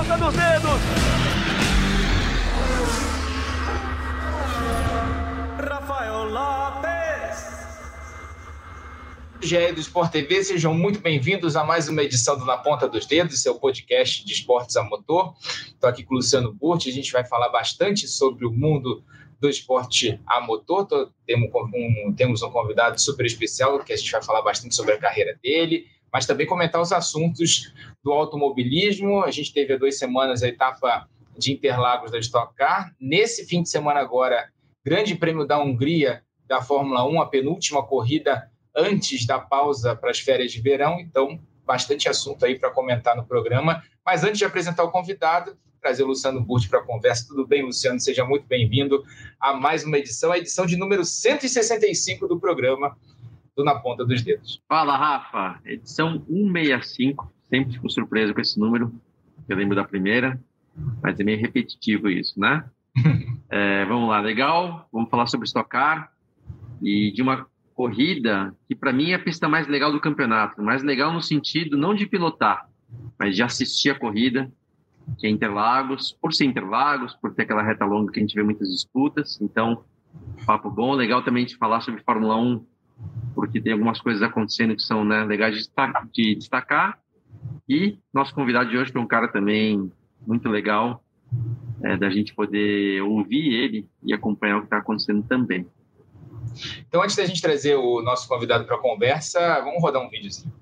ponta dos dedos. Rafael Lopes. GE do Sport TV, sejam muito bem-vindos a mais uma edição do Na Ponta dos Dedos, seu podcast de esportes a motor. Estou aqui com o Luciano Burti, a gente vai falar bastante sobre o mundo do esporte a motor. Tô, temos, um, temos um convidado super especial que a gente vai falar bastante sobre a carreira dele, mas também comentar os assuntos do automobilismo. A gente teve há duas semanas a etapa de Interlagos da Stock Car. Nesse fim de semana agora, Grande Prêmio da Hungria da Fórmula 1, a penúltima corrida antes da pausa para as férias de verão. Então, bastante assunto aí para comentar no programa. Mas antes de apresentar o convidado, trazer o Luciano Burti para a conversa. Tudo bem, Luciano? Seja muito bem-vindo a mais uma edição, a edição de número 165 do programa do Na Ponta dos Dedos. Fala, Rafa. Edição 165. Sempre fico surpreso com esse número. Eu lembro da primeira, mas é meio repetitivo isso, né? é, vamos lá, legal. Vamos falar sobre Stock Car e de uma corrida que para mim é a pista mais legal do campeonato. Mais legal no sentido não de pilotar, mas de assistir a corrida, que é Interlagos, por ser Interlagos, por ter aquela reta longa que a gente vê muitas disputas. Então, papo bom. Legal também de falar sobre Fórmula 1, porque tem algumas coisas acontecendo que são né, legais de destacar. E nosso convidado de hoje foi um cara também muito legal, é, da gente poder ouvir ele e acompanhar o que está acontecendo também. Então, antes da gente trazer o nosso convidado para a conversa, vamos rodar um videozinho.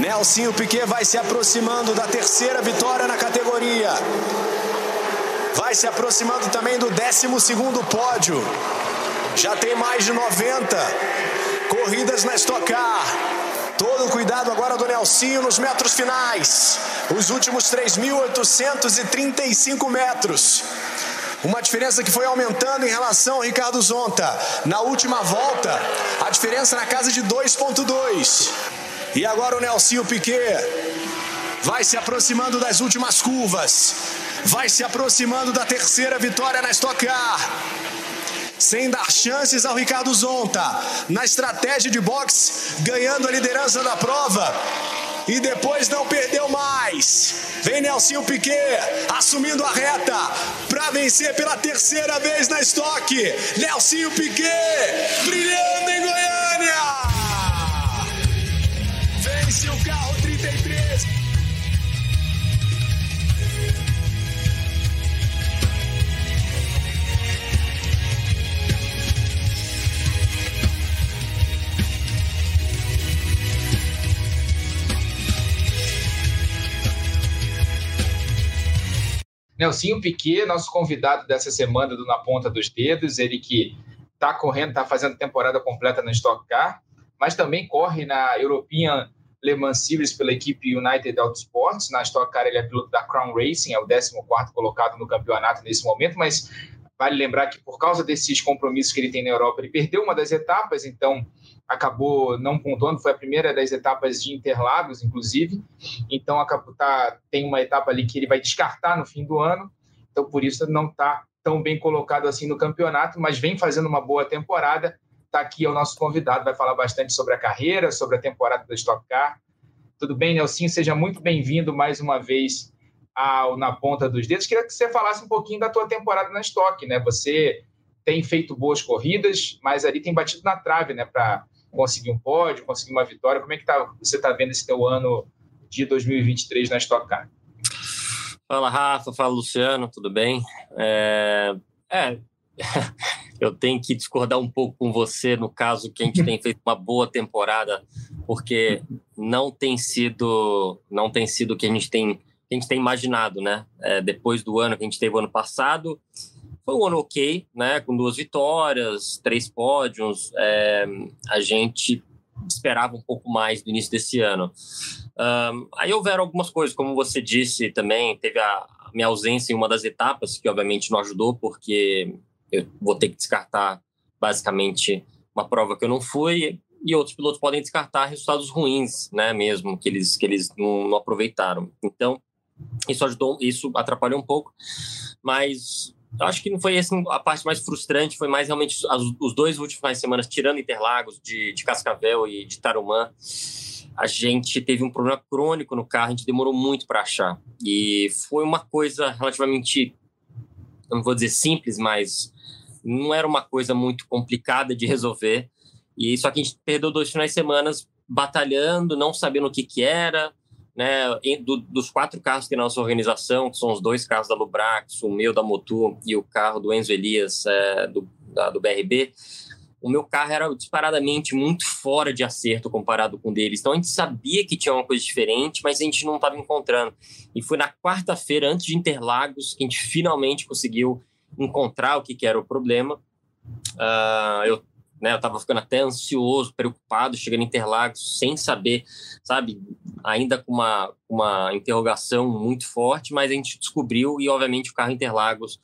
Nelsinho Piquet vai se aproximando da terceira vitória na categoria. Vai se aproximando também do 12 pódio. Já tem mais de 90 corridas na Stock Car. Todo o cuidado agora do Nelsinho nos metros finais. Os últimos 3.835 metros. Uma diferença que foi aumentando em relação ao Ricardo Zonta. Na última volta, a diferença na casa de 2.2. E agora o Nelsinho Piquet vai se aproximando das últimas curvas. Vai se aproximando da terceira vitória na Stock Car sem dar chances ao Ricardo Zonta. Na estratégia de boxe, ganhando a liderança da prova. E depois não perdeu mais. Vem Nelsinho Piquet assumindo a reta para vencer pela terceira vez na estoque. Nelsinho Piquet brilhando em Goiânia. Nelsinho Piquet, nosso convidado dessa semana do Na Ponta dos Dedos, ele que está correndo, está fazendo temporada completa na Stock Car, mas também corre na European Le Mans Series pela equipe United Autosports. Na Stock Car ele é piloto da Crown Racing, é o 14º colocado no campeonato nesse momento, mas vale lembrar que por causa desses compromissos que ele tem na Europa, ele perdeu uma das etapas, então acabou não pontuando, foi a primeira das etapas de Interlagos, inclusive. Então acabou, tá, tem uma etapa ali que ele vai descartar no fim do ano. Então por isso não está tão bem colocado assim no campeonato, mas vem fazendo uma boa temporada. Está aqui é o nosso convidado, vai falar bastante sobre a carreira, sobre a temporada da Stock Car. Tudo bem, Nelson? Seja muito bem-vindo mais uma vez ao Na Ponta dos Dedos. Queria que você falasse um pouquinho da tua temporada na Stock, né? Você tem feito boas corridas, mas ali tem batido na trave, né? Para conseguir um pódio, conseguir uma vitória. Como é que tá, você está vendo esse teu ano de 2023 na Stock Car? Fala, Rafa. Fala, Luciano. Tudo bem? É, é... eu tenho que discordar um pouco com você no caso que a gente tem feito uma boa temporada, porque não tem sido não tem sido o que a gente tem a gente tem imaginado, né? É, depois do ano que a gente teve ano passado, foi um ano ok, né? Com duas vitórias, três pódios. É, a gente esperava um pouco mais do início desse ano. Um, aí houveram algumas coisas, como você disse também, teve a minha ausência em uma das etapas, que obviamente não ajudou, porque eu vou ter que descartar basicamente uma prova que eu não fui, e outros pilotos podem descartar resultados ruins, né, mesmo, que eles, que eles não, não aproveitaram. Então, isso ajudou, isso atrapalhou um pouco, mas eu acho que não foi essa a parte mais frustrante, foi mais realmente os dois últimos finais de semana, tirando Interlagos, de, de Cascavel e de Tarumã. a gente teve um problema crônico no carro, a gente demorou muito para achar. E foi uma coisa relativamente, não vou dizer simples, mas não era uma coisa muito complicada de resolver. E só que a gente perdeu dois finais de semana batalhando, não sabendo o que, que era. Né, do, dos quatro carros que nossa organização, que são os dois carros da Lubrax, o meu da Motu e o carro do Enzo Elias é, do, da, do BRB, o meu carro era disparadamente muito fora de acerto comparado com o deles. Então a gente sabia que tinha uma coisa diferente, mas a gente não estava encontrando. E foi na quarta-feira, antes de Interlagos, que a gente finalmente conseguiu encontrar o que, que era o problema. Uh, eu né, eu estava ficando até ansioso, preocupado, chegando em Interlagos, sem saber, sabe, ainda com uma, uma interrogação muito forte, mas a gente descobriu e, obviamente, o carro Interlagos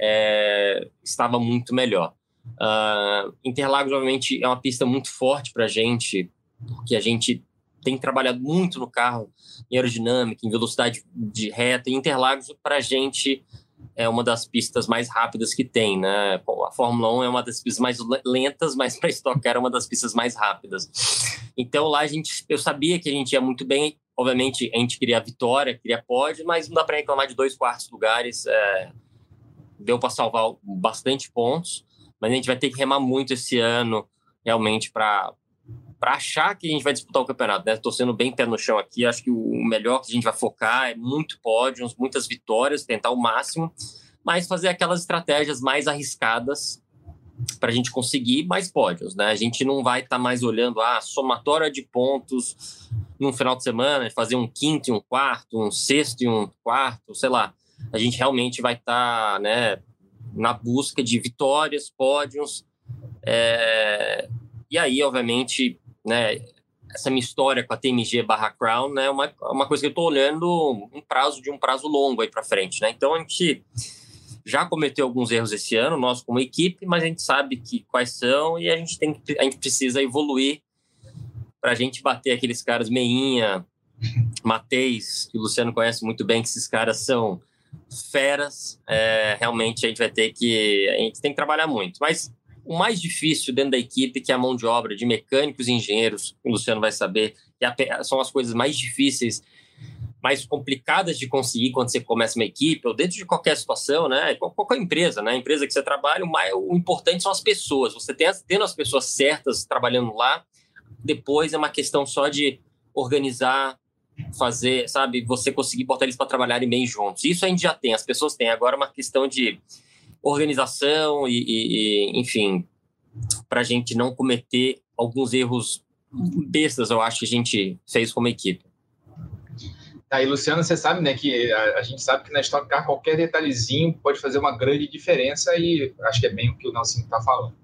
é, estava muito melhor. Uh, Interlagos, obviamente, é uma pista muito forte para a gente, porque a gente tem trabalhado muito no carro em aerodinâmica, em velocidade de reta, e Interlagos, para a gente, é uma das pistas mais rápidas que tem, né? A Fórmula 1 é uma das pistas mais lentas, mas para estocar é uma das pistas mais rápidas. Então lá a gente, eu sabia que a gente ia muito bem. Obviamente a gente queria vitória, queria pódio, mas não dá para reclamar de dois quartos lugares. É, deu para salvar bastante pontos, mas a gente vai ter que remar muito esse ano, realmente, para para achar que a gente vai disputar o campeonato, né? Estou sendo bem pé no chão aqui. Acho que o melhor que a gente vai focar é muito pódios, muitas vitórias, tentar o máximo, mas fazer aquelas estratégias mais arriscadas para a gente conseguir mais pódios, né? A gente não vai estar tá mais olhando a ah, somatória de pontos num final de semana, fazer um quinto e um quarto, um sexto e um quarto, sei lá. A gente realmente vai estar, tá, né, na busca de vitórias, pódios. É... E aí, obviamente, né, essa minha história com a TMG barra Crown né, é uma, uma coisa que eu estou olhando um prazo de um prazo longo aí para frente. Né? Então a gente já cometeu alguns erros esse ano, nós como equipe, mas a gente sabe que quais são e a gente tem a gente precisa evoluir para a gente bater aqueles caras meinha, Mateis, que o Luciano conhece muito bem, que esses caras são feras. É, realmente a gente vai ter que a gente tem que trabalhar muito, mas o mais difícil dentro da equipe, que é a mão de obra de mecânicos e engenheiros, o Luciano vai saber, que são as coisas mais difíceis, mais complicadas de conseguir quando você começa uma equipe, ou dentro de qualquer situação, né? Qualquer empresa, né? A empresa que você trabalha, o, mais, o importante são as pessoas. Você tem, tendo as pessoas certas trabalhando lá, depois é uma questão só de organizar, fazer, sabe, você conseguir botar eles para trabalharem bem juntos. Isso a gente já tem, as pessoas têm. Agora é uma questão de organização e, e, e enfim, para a gente não cometer alguns erros bestas, eu acho que a gente fez como equipe. Aí, Luciano, você sabe, né, que a, a, gente sabe que na Stock Car qualquer detalhezinho pode fazer uma grande diferença e acho que é bem o que o Nelsinho está falando.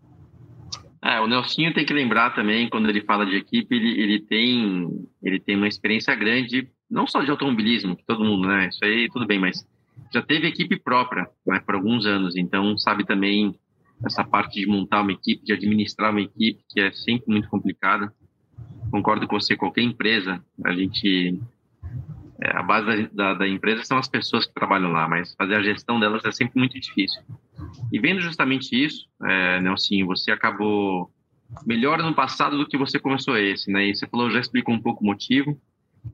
É, o Nelsinho tem que lembrar também, quando ele fala de equipe, ele, ele, tem, ele tem uma experiência grande, não só de automobilismo, que todo mundo, né, isso aí tudo bem, mas já teve equipe própria né, por alguns anos, então sabe também essa parte de montar uma equipe, de administrar uma equipe, que é sempre muito complicada. Concordo com você, qualquer empresa, a gente. É, a base da, da, empresa são as pessoas que trabalham lá, mas fazer a gestão delas é sempre muito difícil. E vendo justamente isso, é, Nelson, você acabou melhor no passado do que você começou esse, né? E você falou, já explicou um pouco o motivo,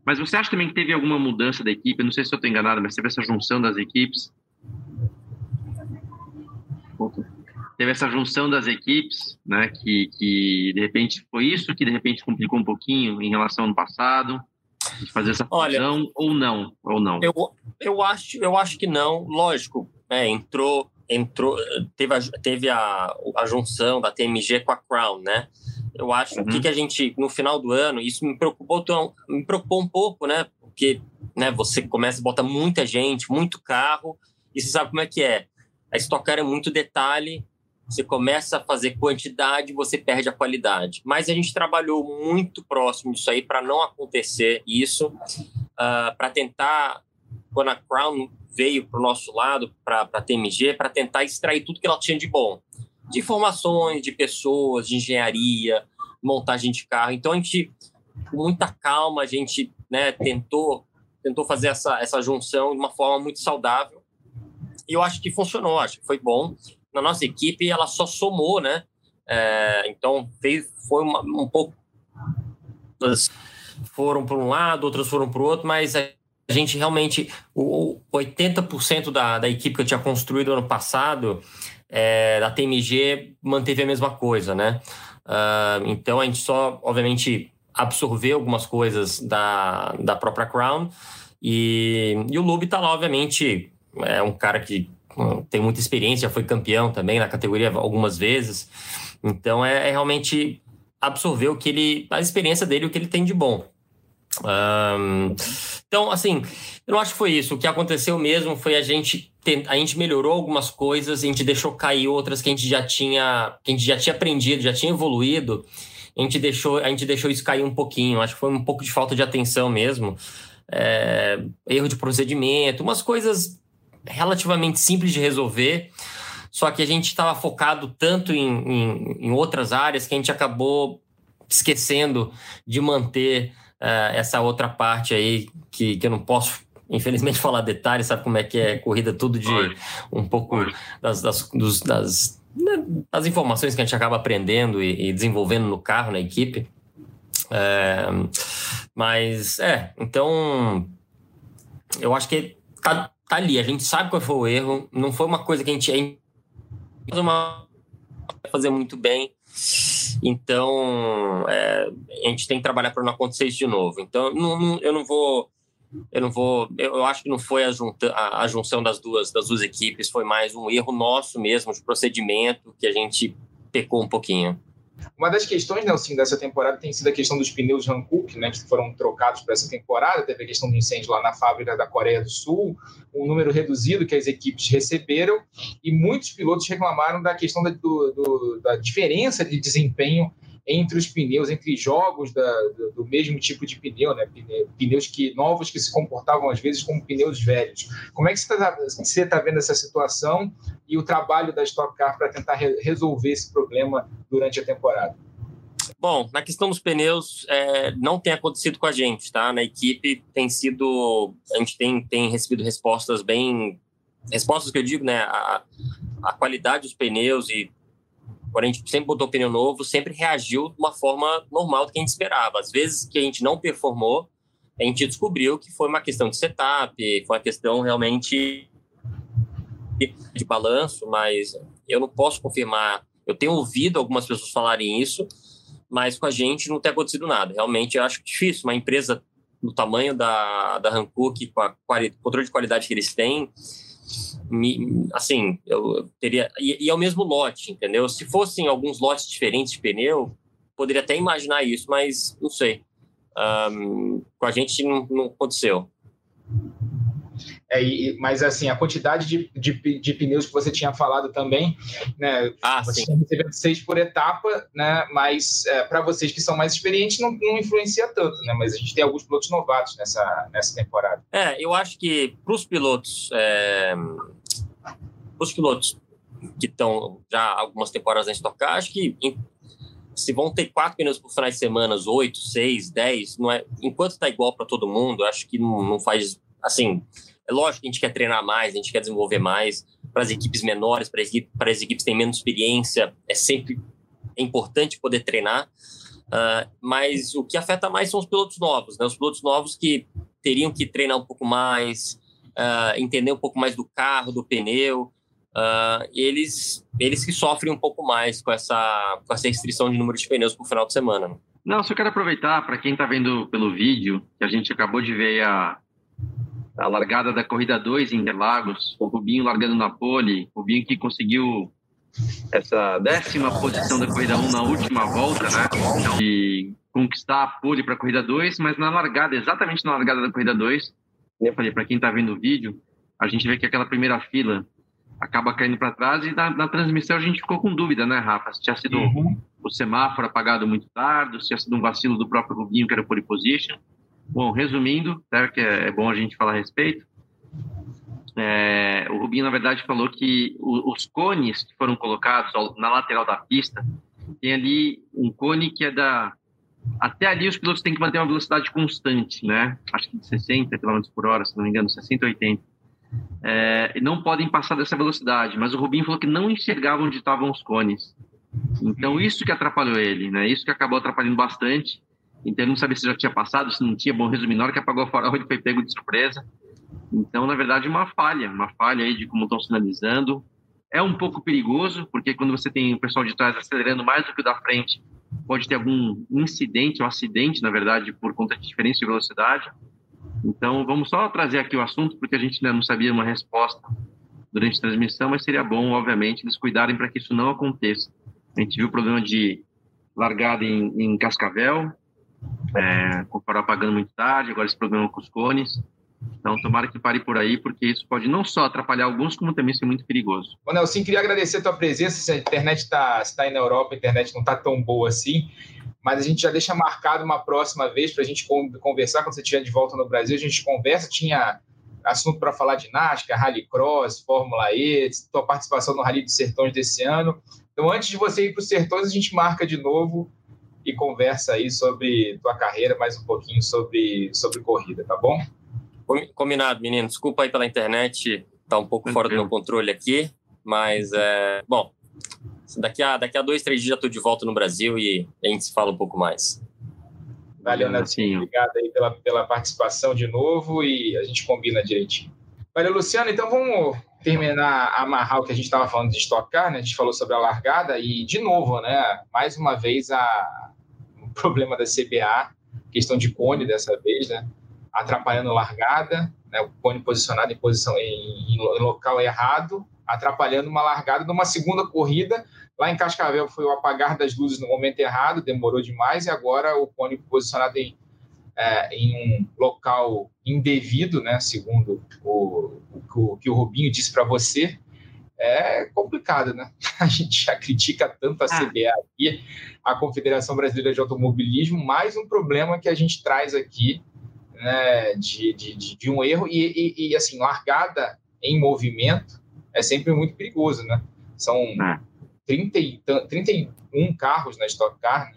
mas você acha também que teve alguma mudança da equipe? não sei se eu estou enganado, mas teve essa junção das equipes. Teve essa junção das equipes, né? Que, que de repente foi isso que de repente complicou um pouquinho em relação ao passado, de fazer essa fusão Olha, ou não, ou não? Eu, eu acho, eu acho que não. Lógico, é, entrou, entrou, teve a, teve a, a junção da TMG com a Crown, né? Eu acho uhum. que, que a gente, no final do ano, isso me preocupou, me preocupou um pouco, né? Porque né, você começa a botar muita gente, muito carro, e você sabe como é que é. A Stock Car é muito detalhe, você começa a fazer quantidade, você perde a qualidade. Mas a gente trabalhou muito próximo disso aí para não acontecer isso, uh, para tentar, quando a Crown veio para o nosso lado, para a TMG, para tentar extrair tudo que ela tinha de bom de informações, de pessoas, de engenharia, montagem de carro. Então a gente, com muita calma, a gente né, tentou, tentou fazer essa, essa junção de uma forma muito saudável. E eu acho que funcionou, acho que foi bom. Na nossa equipe, ela só somou, né? É, então fez, foi uma, um pouco foram para um lado, outras foram para o outro, mas a gente realmente, o 80% da, da equipe que eu tinha construído ano passado, é, da TMG, manteve a mesma coisa, né? Uh, então a gente só, obviamente, absorveu algumas coisas da, da própria Crown e, e o Lube está lá, obviamente, é um cara que tem muita experiência, já foi campeão também na categoria algumas vezes. Então é, é realmente absorver o que ele, a experiência dele, o que ele tem de bom. Um, então, assim, eu não acho que foi isso. O que aconteceu mesmo foi a gente a gente melhorou algumas coisas, a gente deixou cair outras que a gente já tinha, que a gente já tinha aprendido, já tinha evoluído. A gente deixou, a gente deixou isso cair um pouquinho. Acho que foi um pouco de falta de atenção mesmo. É, erro de procedimento, umas coisas relativamente simples de resolver. Só que a gente estava focado tanto em, em, em, outras áreas que a gente acabou esquecendo de manter uh, essa outra parte aí que, que eu não posso infelizmente falar detalhes, sabe como é que é corrida tudo de um pouco das, das, dos, das, né, das informações que a gente acaba aprendendo e, e desenvolvendo no carro, na equipe. É, mas é, então eu acho que tá, tá ali, a gente sabe qual foi o erro, não foi uma coisa que a gente uma fazer muito bem. Então, é, a gente tem que trabalhar para não acontecer isso de novo. Então, não, não, eu não vou. Eu não vou. Eu acho que não foi a, junta, a, a, junção das duas, das duas equipes, foi mais um erro nosso mesmo de procedimento que a gente pecou um pouquinho. Uma das questões, Nelson, dessa temporada tem sido a questão dos pneus Hankook, né, que foram trocados para essa temporada. Teve a questão do incêndio lá na fábrica da Coreia do Sul, um número reduzido que as equipes receberam, e muitos pilotos reclamaram da questão da, do, do, da diferença de desempenho entre os pneus, entre jogos da, do, mesmo tipo de pneu, né? pneus que novos que se comportavam às vezes como pneus velhos. Como é que você está tá vendo essa situação e o trabalho da Stock Car para tentar re resolver esse problema durante a temporada? Bom, na questão dos pneus, é, não tem acontecido com a gente, tá? Na equipe tem sido. A gente tem, tem recebido respostas bem. Respostas que eu digo, né? A, a qualidade dos pneus e quando a gente sempre botou pneu novo, sempre reagiu de uma forma normal do que a gente esperava. Às vezes que a gente não performou, a gente descobriu que foi uma questão de setup, foi uma questão realmente de balanço, mas eu não posso confirmar. Eu tenho ouvido algumas pessoas falarem isso, mas com a gente não tem acontecido nada. Realmente eu acho difícil uma empresa do tamanho da, da Hankook, com o controle de qualidade que eles têm, assim, eu teria. E, e é o mesmo lote, entendeu? Se fossem alguns lotes diferentes de pneu, poderia até imaginar isso, mas não sei. Um, com a gente não, não aconteceu. É, e, mas assim, a quantidade de, de, de, pneus que você tinha falado também, né? Ah, você sim. recebendo seis por etapa, né? Mas é, para vocês que são mais experientes, não, não, influencia tanto, né? Mas a gente tem alguns pilotos novatos nessa, nessa temporada. É, eu acho que para os pilotos, é, os pilotos que estão já algumas temporadas em estocar, acho que se vão ter quatro pneus por finais de semana, oito, seis, dez, não é, enquanto está igual para todo mundo, acho que não, não faz assim é lógico que a gente quer treinar mais, a gente quer desenvolver mais para as equipes menores, para as equipes, para as equipes que têm menos experiência, é sempre é importante poder treinar. Uh, mas o que afeta mais são os pilotos novos, né? Os pilotos novos que teriam que treinar um pouco mais, uh, entender um pouco mais do carro, do pneu. Uh, eles, eles que sofrem um pouco mais com essa, com essa restrição de número de pneus por final de semana. Né? Não, só quero aproveitar para quem está vendo pelo vídeo, que a gente acabou de ver a, a largada da corrida 2 em Interlagos, o Rubinho largando na pole, o Rubinho que conseguiu essa décima posição da corrida 1 um na última volta, né? De conquistar a pole para a corrida 2, mas na largada, exatamente na largada da corrida 2, eu falei para quem está vendo o vídeo, a gente vê que aquela primeira fila acaba caindo para trás e na, na, transmissão a gente ficou com dúvida, né, Rafa? Se tinha sido uhum. o semáforo apagado muito tarde, se tinha sido um vacilo do próprio Rubinho, que era pole position. Bom, resumindo, tá, que é, é bom a gente falar a respeito, é, o Rubinho, na verdade, falou que os cones que foram colocados na lateral da pista, tem ali um cone que é da. Até ali os pilotos têm que manter uma velocidade constante, né? Acho que de 60 km por hora, se não me engano, 60, 80. É, não podem passar dessa velocidade, mas o Rubinho falou que não enxergava onde estavam os cones. Então, isso que atrapalhou ele, né? Isso que acabou atrapalhando bastante. Então ele não sabia se já tinha passado, se não tinha. Bom, resumindo, na hora que apagou a farol, ele foi pego de surpresa. Então, na verdade, uma falha, uma falha aí de como estão sinalizando. É um pouco perigoso, porque quando você tem o pessoal de trás acelerando mais do que o da frente, pode ter algum incidente ou acidente, na verdade, por conta de diferença de velocidade. Então, vamos só trazer aqui o assunto, porque a gente ainda não sabia uma resposta durante a transmissão, mas seria bom, obviamente, eles cuidarem para que isso não aconteça. A gente viu o problema de largada em, em Cascavel, é, com o farol apagando muito tarde, agora esse problema com os cones. Então, tomara que pare por aí, porque isso pode não só atrapalhar alguns, como também ser muito perigoso. Ô, Nelson, queria agradecer a tua presença. Se a internet está tá aí na Europa, a internet não está tão boa assim, mas a gente já deixa marcado uma próxima vez para a gente conversar. Quando você estiver de volta no Brasil, a gente conversa. Tinha assunto para falar de NASCAR, Rallycross, Fórmula E, tua participação no Rally dos Sertões desse ano. Então, antes de você ir para os Sertões, a gente marca de novo e conversa aí sobre tua carreira, mais um pouquinho sobre, sobre corrida, tá bom? Combinado, menino. Desculpa aí pela internet, tá um pouco fora do meu controle aqui, mas é, bom, daqui a, daqui a dois, três dias já estou de volta no Brasil e a gente se fala um pouco mais. Valeu, Nelson. Obrigado aí pela, pela participação de novo e a gente combina direitinho. Valeu, Luciano. Então vamos terminar, amarrar o que a gente estava falando de estocar, né? A gente falou sobre a largada e, de novo, né? Mais uma vez, a, problema da CBA, questão de cone dessa vez, né? Atrapalhando largada, né? O cone posicionado em posição em, em local errado, atrapalhando uma largada numa segunda corrida. Lá em Cascavel foi o apagar das luzes no momento errado, demorou demais, e agora o cone posicionado em, é, em um local indevido, né, segundo o, o, o que o Rubinho disse para você, é complicado, né? A gente já critica tanto a ah. CBA aqui, a Confederação Brasileira de Automobilismo, mais um problema que a gente traz aqui, né, de, de, de um erro e, e, e, assim, largada em movimento é sempre muito perigoso, né? São 30 é. e, 31 carros na Stock Car, né?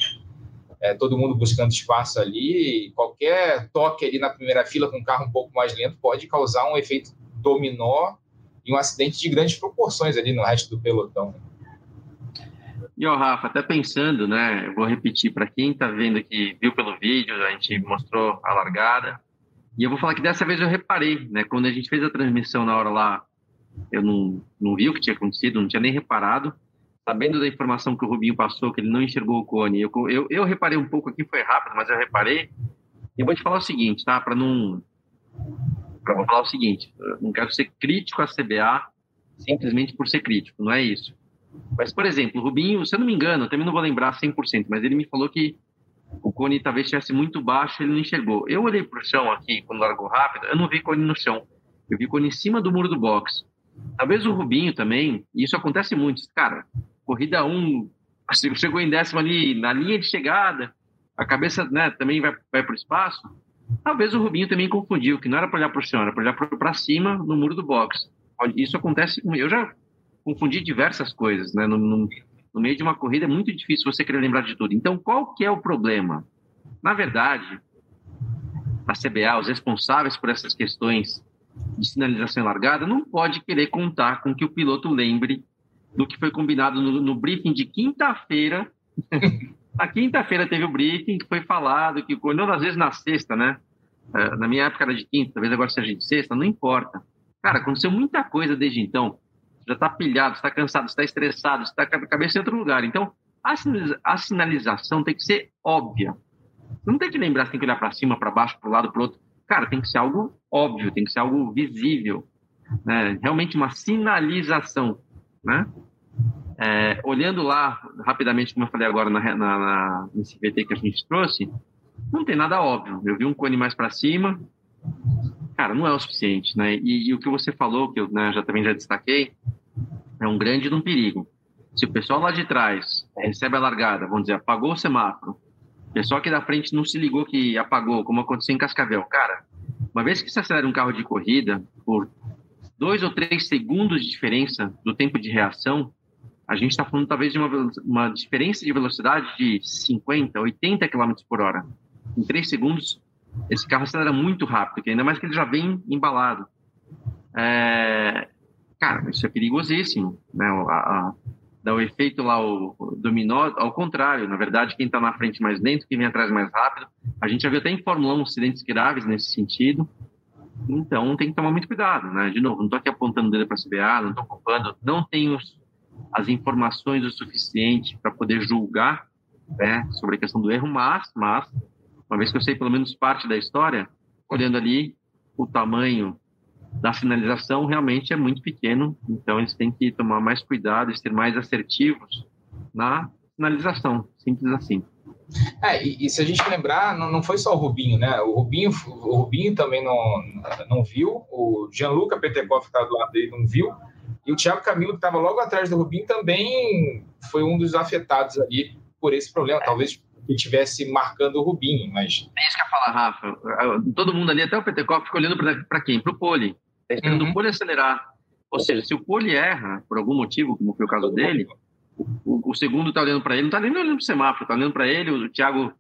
é, todo mundo buscando espaço ali, qualquer toque ali na primeira fila com um carro um pouco mais lento pode causar um efeito dominó e um acidente de grandes proporções ali no resto do pelotão. E o Rafa, até pensando, né? Eu vou repetir para quem está vendo que viu pelo vídeo, a gente mostrou a largada. E eu vou falar que dessa vez eu reparei, né? Quando a gente fez a transmissão na hora lá, eu não, não vi o que tinha acontecido, não tinha nem reparado sabendo da informação que o Rubinho passou, que ele não enxergou o cone, eu, eu, eu reparei um pouco aqui, foi rápido, mas eu reparei. E eu vou te falar o seguinte, tá? Para não. Pra, vou falar o seguinte: não quero ser crítico à CBA simplesmente por ser crítico, não é isso. Mas, por exemplo, o Rubinho, se eu não me engano, eu também não vou lembrar 100%, mas ele me falou que o cone talvez estivesse muito baixo, ele não enxergou. Eu olhei para o chão aqui, quando largou rápido, eu não vi cone no chão. Eu vi cone em cima do muro do box. Talvez o Rubinho também, e isso acontece muito. Cara, corrida 1, um, assim, chegou em décimo ali na linha de chegada, a cabeça né, também vai, vai para o espaço. Talvez o Rubinho também confundiu, que não era para olhar para o chão, era para olhar para cima no muro do box. Isso acontece, eu já confundi diversas coisas, né? No, no, no, meio de uma corrida é muito difícil você querer lembrar de tudo. Então, qual que é o problema? Na verdade, a CBA, os responsáveis por essas questões de sinalização largada, não pode querer contar com que o piloto lembre do que foi combinado no, no briefing de quinta-feira. Na quinta-feira teve o briefing que foi falado que, não às vezes na sexta, né? Uh, na minha época era de quinta, talvez agora seja de sexta, não importa. Cara, aconteceu muita coisa desde então. Você já está pilhado, está cansado, está estressado, está com a cabeça em outro lugar. Então, a sinalização tem que ser óbvia. Você não tem que lembrar, você tem que olhar para cima, para baixo, para o lado, para o outro. Cara, tem que ser algo óbvio, tem que ser algo visível. Né? Realmente uma sinalização né? É, olhando lá, rapidamente, como eu falei agora na, na, na, nesse VT que a gente trouxe, não tem nada óbvio. Eu vi um cone mais para cima, cara, não é o suficiente, né? E, e o que você falou, que eu né, já também já destaquei, é um grande um perigo. Se o pessoal lá de trás recebe a largada, vamos dizer, apagou o semáforo, o pessoal aqui da frente não se ligou que apagou, como aconteceu em Cascavel. Cara, uma vez que você acelera um carro de corrida por dois ou três segundos de diferença do tempo de reação, a gente está falando talvez de uma, uma diferença de velocidade de 50, 80 km por hora. Em três segundos, esse carro acelera muito rápido, ainda mais que ele já vem embalado. É... Cara, isso é perigosíssimo. Né? A, a, dá o efeito lá, o, o dominó, ao contrário, na verdade, quem está na frente mais lento, quem vem atrás mais rápido. A gente já viu até em Fórmula 1 acidentes graves nesse sentido. Então tem que tomar muito cuidado, né? De novo, não estou aqui apontando o dedo para a CBA, não estou culpando, não tenho as informações o suficiente para poder julgar né, sobre a questão do erro, mas, mas, uma vez que eu sei pelo menos parte da história, olhando ali o tamanho da finalização realmente é muito pequeno, então eles têm que tomar mais cuidado e ser mais assertivos na finalização, simples assim. É, e, e, se a gente lembrar, não, não, foi só o Rubinho, né? O Rubinho, o Rubinho também não, não viu, o Gianluca Petekoff que estava do lado dele não viu, e o Thiago Camilo, que estava logo atrás do Rubinho, também foi um dos afetados ali por esse problema. É. Talvez que estivesse marcando o Rubinho, mas... É isso que eu falo, Rafa. Todo mundo ali, até o Petekoff, fica olhando para quem? Para o Pole. Está esperando uhum. o Pole acelerar. Ou seja, se o Pole erra, por algum motivo, como foi o caso dele, o, o segundo está olhando para ele, não está nem olhando para o semáforo, está olhando para ele, o Thiago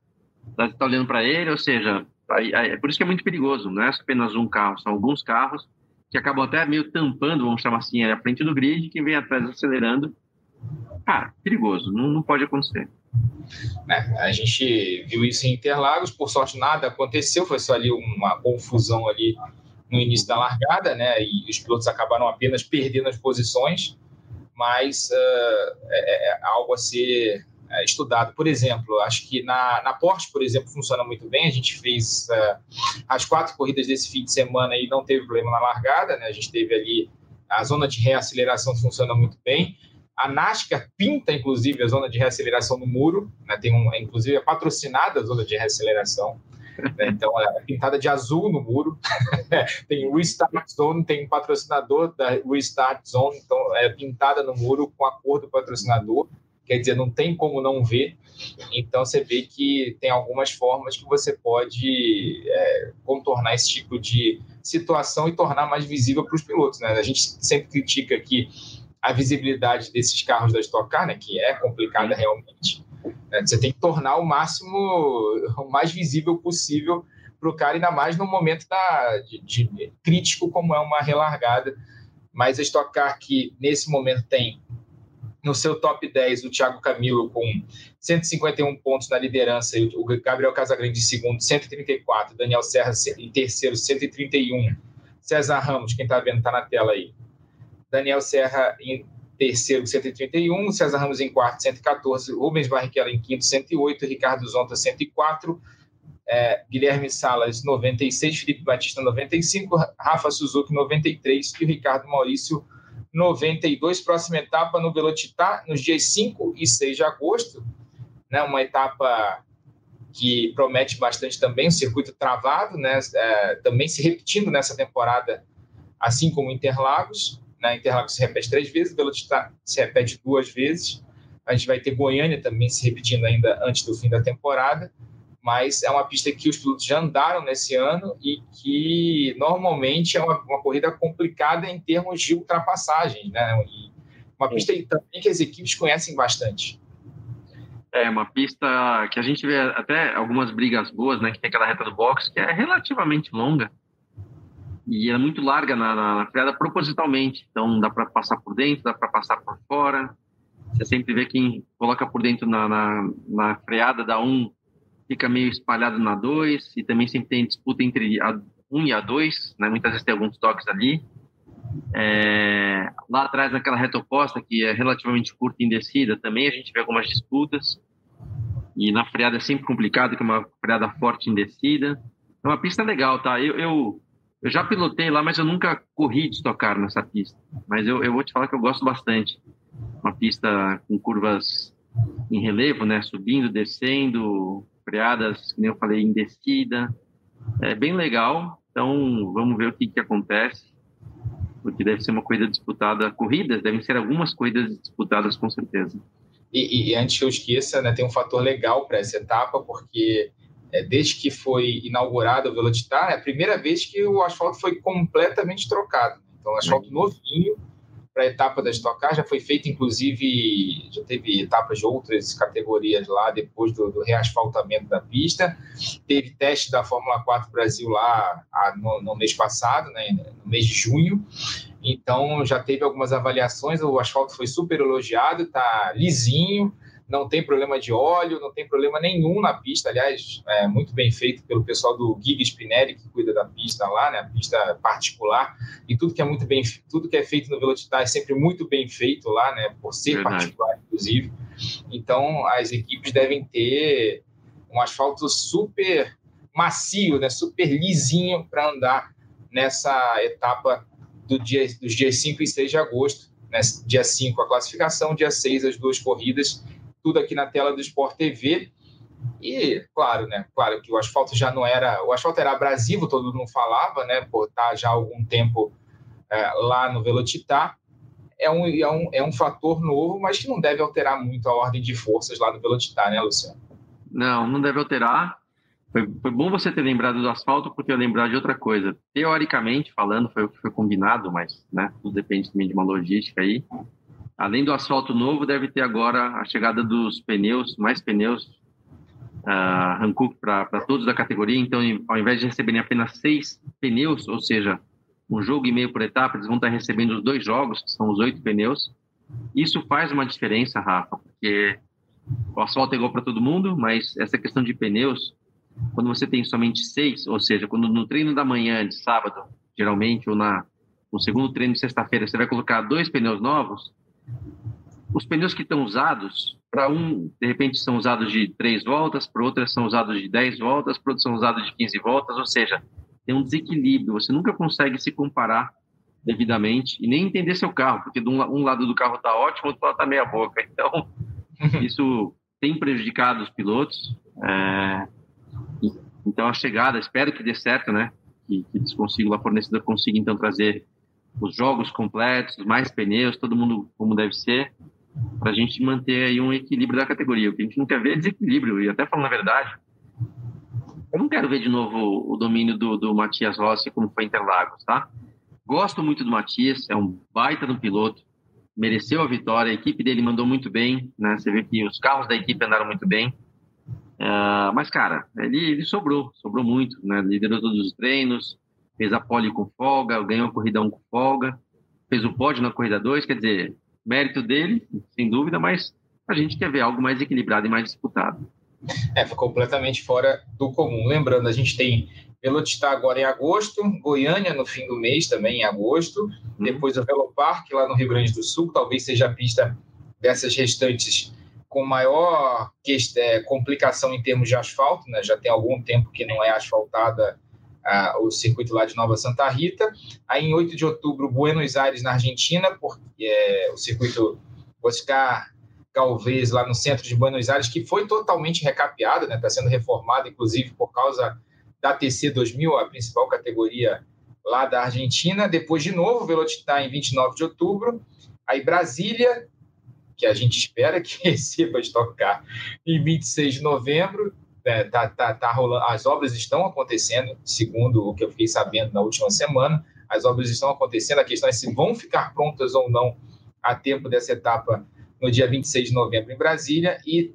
está tá olhando para ele, ou seja, é por isso que é muito perigoso, não é apenas um carro, são alguns carros que acabam até meio tampando, vamos chamar assim, a frente do grid, quem vem atrás acelerando. Cara, perigoso, não, não pode acontecer. É, a gente viu isso em Interlagos, por sorte nada aconteceu, foi só ali uma confusão ali no início da largada, né? E os pilotos acabaram apenas perdendo as posições, mas uh, é, é, algo a ser é, estudado. Por exemplo, acho que na, na Porsche, por exemplo, funciona muito bem. A gente fez uh, as quatro corridas desse fim de semana e não teve problema na largada, né? A gente teve ali a zona de reaceleração funciona muito bem. A NASCAR pinta, inclusive, a zona de reaceleração no muro, né? tem um, inclusive, é patrocinada a zona de reaceleração. Né? Então, é pintada de azul no muro. tem Restart Zone, tem um patrocinador da Restart Zone, então é pintada no muro com a cor do patrocinador. Quer dizer, não tem como não ver. Então, você vê que tem algumas formas que você pode é, contornar esse tipo de situação e tornar mais visível para os pilotos. Né? A gente sempre critica aqui a visibilidade desses carros da Stock Car, né, que é complicada realmente. Né? Você tem que tornar o máximo, o mais visível possível para o cara, ainda mais no momento da, de, de, crítico como é uma relargada. Mas a Stock Car que nesse momento tem no seu top 10 o Thiago Camilo com 151 pontos na liderança, e o Gabriel Casagrande em segundo, 134, Daniel Serra em terceiro, 131, César Ramos, quem está vendo está na tela aí, Daniel Serra em terceiro, 131, César Ramos em quarto, 114, Rubens Barrichello em quinto, 108, Ricardo Zonta, 104, é, Guilherme Salas, 96, Felipe Batista, 95, Rafa Suzuki, 93 e o Ricardo Maurício, 92. Próxima etapa no Velocitar, nos dias 5 e 6 de agosto, né, uma etapa que promete bastante também, um circuito travado, né, é, também se repetindo nessa temporada, assim como Interlagos. Né? Interlagos se repete três vezes, Velocitar se repete duas vezes. A gente vai ter Goiânia também se repetindo ainda antes do fim da temporada, mas é uma pista que os pilotos já andaram nesse ano e que normalmente é uma, uma corrida complicada em termos de ultrapassagens, né? E uma pista também que as equipes conhecem bastante. É uma pista que a gente vê até algumas brigas boas, né? Que tem aquela reta do box que é relativamente longa e é muito larga na, na, na freada propositalmente. Então dá para passar por dentro, dá para passar por fora. Você sempre vê quem coloca por dentro na, na, na freada da 1 fica meio espalhado na 2 e também sempre tem disputa entre a 1 e a 2, né? muitas vezes tem alguns toques ali. É, lá atrás, naquela reta oposta, que é relativamente curta em descida, também a gente vê algumas disputas. E na freada é sempre complicado, que é uma freada forte em descida. É uma pista legal, tá? Eu, eu eu já pilotei lá, mas eu nunca corri de tocar nessa pista. Mas eu, eu vou te falar que eu gosto bastante. Uma pista com curvas em relevo, né? Subindo, descendo, freadas, como eu falei, em descida. É bem legal. Então, vamos ver o que, que acontece. Porque deve ser uma corrida disputada. Corridas, devem ser algumas corridas disputadas, com certeza. E, e antes que eu esqueça, né, tem um fator legal para essa etapa, porque é, desde que foi inaugurado o Velocitar, é a primeira vez que o asfalto foi completamente trocado. Então, asfalto novinho, para a etapa da Stock Car, já foi feita, inclusive, já teve etapas de outras categorias lá depois do, do reasfaltamento da pista. Teve teste da Fórmula 4 Brasil lá no, no mês passado, né, no mês de junho. Então já teve algumas avaliações, o asfalto foi super elogiado, está lisinho, não tem problema de óleo, não tem problema nenhum na pista. Aliás, é muito bem feito pelo pessoal do Giga Spinelli, que cuida da pista lá, né? A pista particular. E tudo que é muito bem, tudo que é feito no Velocitar é sempre muito bem feito lá, né? Por ser Verdade. particular, inclusive. Então, as equipes devem ter um asfalto super macio, né? Super lisinho para andar nessa etapa do dia, dos dias 5 e 6 de agosto. Né? Dia 5 a classificação, dia 6 as duas corridas tudo aqui na tela do Sport TV. E, claro, né? Claro que o asfalto já não era. O asfalto era abrasivo, todo mundo falava, né? Por estar já há algum tempo é, lá no Velocitar. É um, é, um, é um fator novo, mas que não deve alterar muito a ordem de forças lá no Velocitar, né, Luciano? Não, não deve alterar. Foi, foi bom você ter lembrado do asfalto, porque eu lembrar de outra coisa. Teoricamente falando, foi o que foi combinado, mas né, tudo depende também de uma logística aí. Além do asfalto novo, deve ter agora a chegada dos pneus, mais pneus uh, Hankook para todos da categoria. Então, ao invés de receberem apenas seis pneus, ou seja, um jogo e meio por etapa, eles vão estar recebendo os dois jogos, que são os oito pneus. Isso faz uma diferença, Rafa, porque o asfalto é igual para todo mundo, mas essa questão de pneus, quando você tem somente seis, ou seja, quando no treino da manhã de sábado, geralmente, ou na, no segundo treino de sexta-feira, você vai colocar dois pneus novos, os pneus que estão usados, para um, de repente, são usados de três voltas, para outras são usados de 10 voltas, para outros são usados de 15 voltas, ou seja, tem um desequilíbrio, você nunca consegue se comparar devidamente e nem entender seu carro, porque um, lado do carro está ótimo, outro lado está meia boca. Então, isso tem prejudicado os pilotos. É, então, a chegada, espero que dê certo, né? Que, que eles consigam, a fornecedora consiga, então, trazer os jogos completos, mais pneus, todo mundo como deve ser, para a gente manter aí um equilíbrio da categoria. O que a gente não quer ver é desequilíbrio, e até falando a verdade, eu não quero ver de novo o domínio do, do Matias Rossi como foi Interlagos, tá? Gosto muito do Matias, é um baita do piloto, mereceu a vitória, a equipe dele mandou muito bem, né? Você vê que os carros da equipe andaram muito bem. Uh, mas, cara, ele, ele sobrou, sobrou muito, né? Liderou todos os treinos, fez a pole com folga, ganhou a corrida 1 com folga, fez o pódio na corrida 2, quer dizer, mérito dele, sem dúvida, mas a gente quer ver algo mais equilibrado e mais disputado. É, foi completamente fora do comum. Lembrando, a gente tem Velocitar agora em agosto, Goiânia no fim do mês também em agosto, hum. depois o Velopark lá no Rio Grande do Sul, talvez seja a pista dessas restantes com maior é, complicação em termos de asfalto, né? já tem algum tempo que não é asfaltada o circuito lá de Nova Santa Rita. Aí, em 8 de outubro, Buenos Aires, na Argentina, porque é, o circuito Oscar Galvez, lá no centro de Buenos Aires, que foi totalmente recapeado, está né? Tá sendo reformado, inclusive, por causa da TC 2000, a principal categoria lá da Argentina. Depois, de novo, Velocitar em 29 de outubro. Aí, Brasília, que a gente espera que receba Stock Car em 26 de novembro é, tá, tá, tá rolando, as obras estão acontecendo, segundo o que eu fiquei sabendo na última semana, as obras estão acontecendo, a questão é se vão ficar prontas ou não a tempo dessa etapa no dia 26 de novembro em Brasília e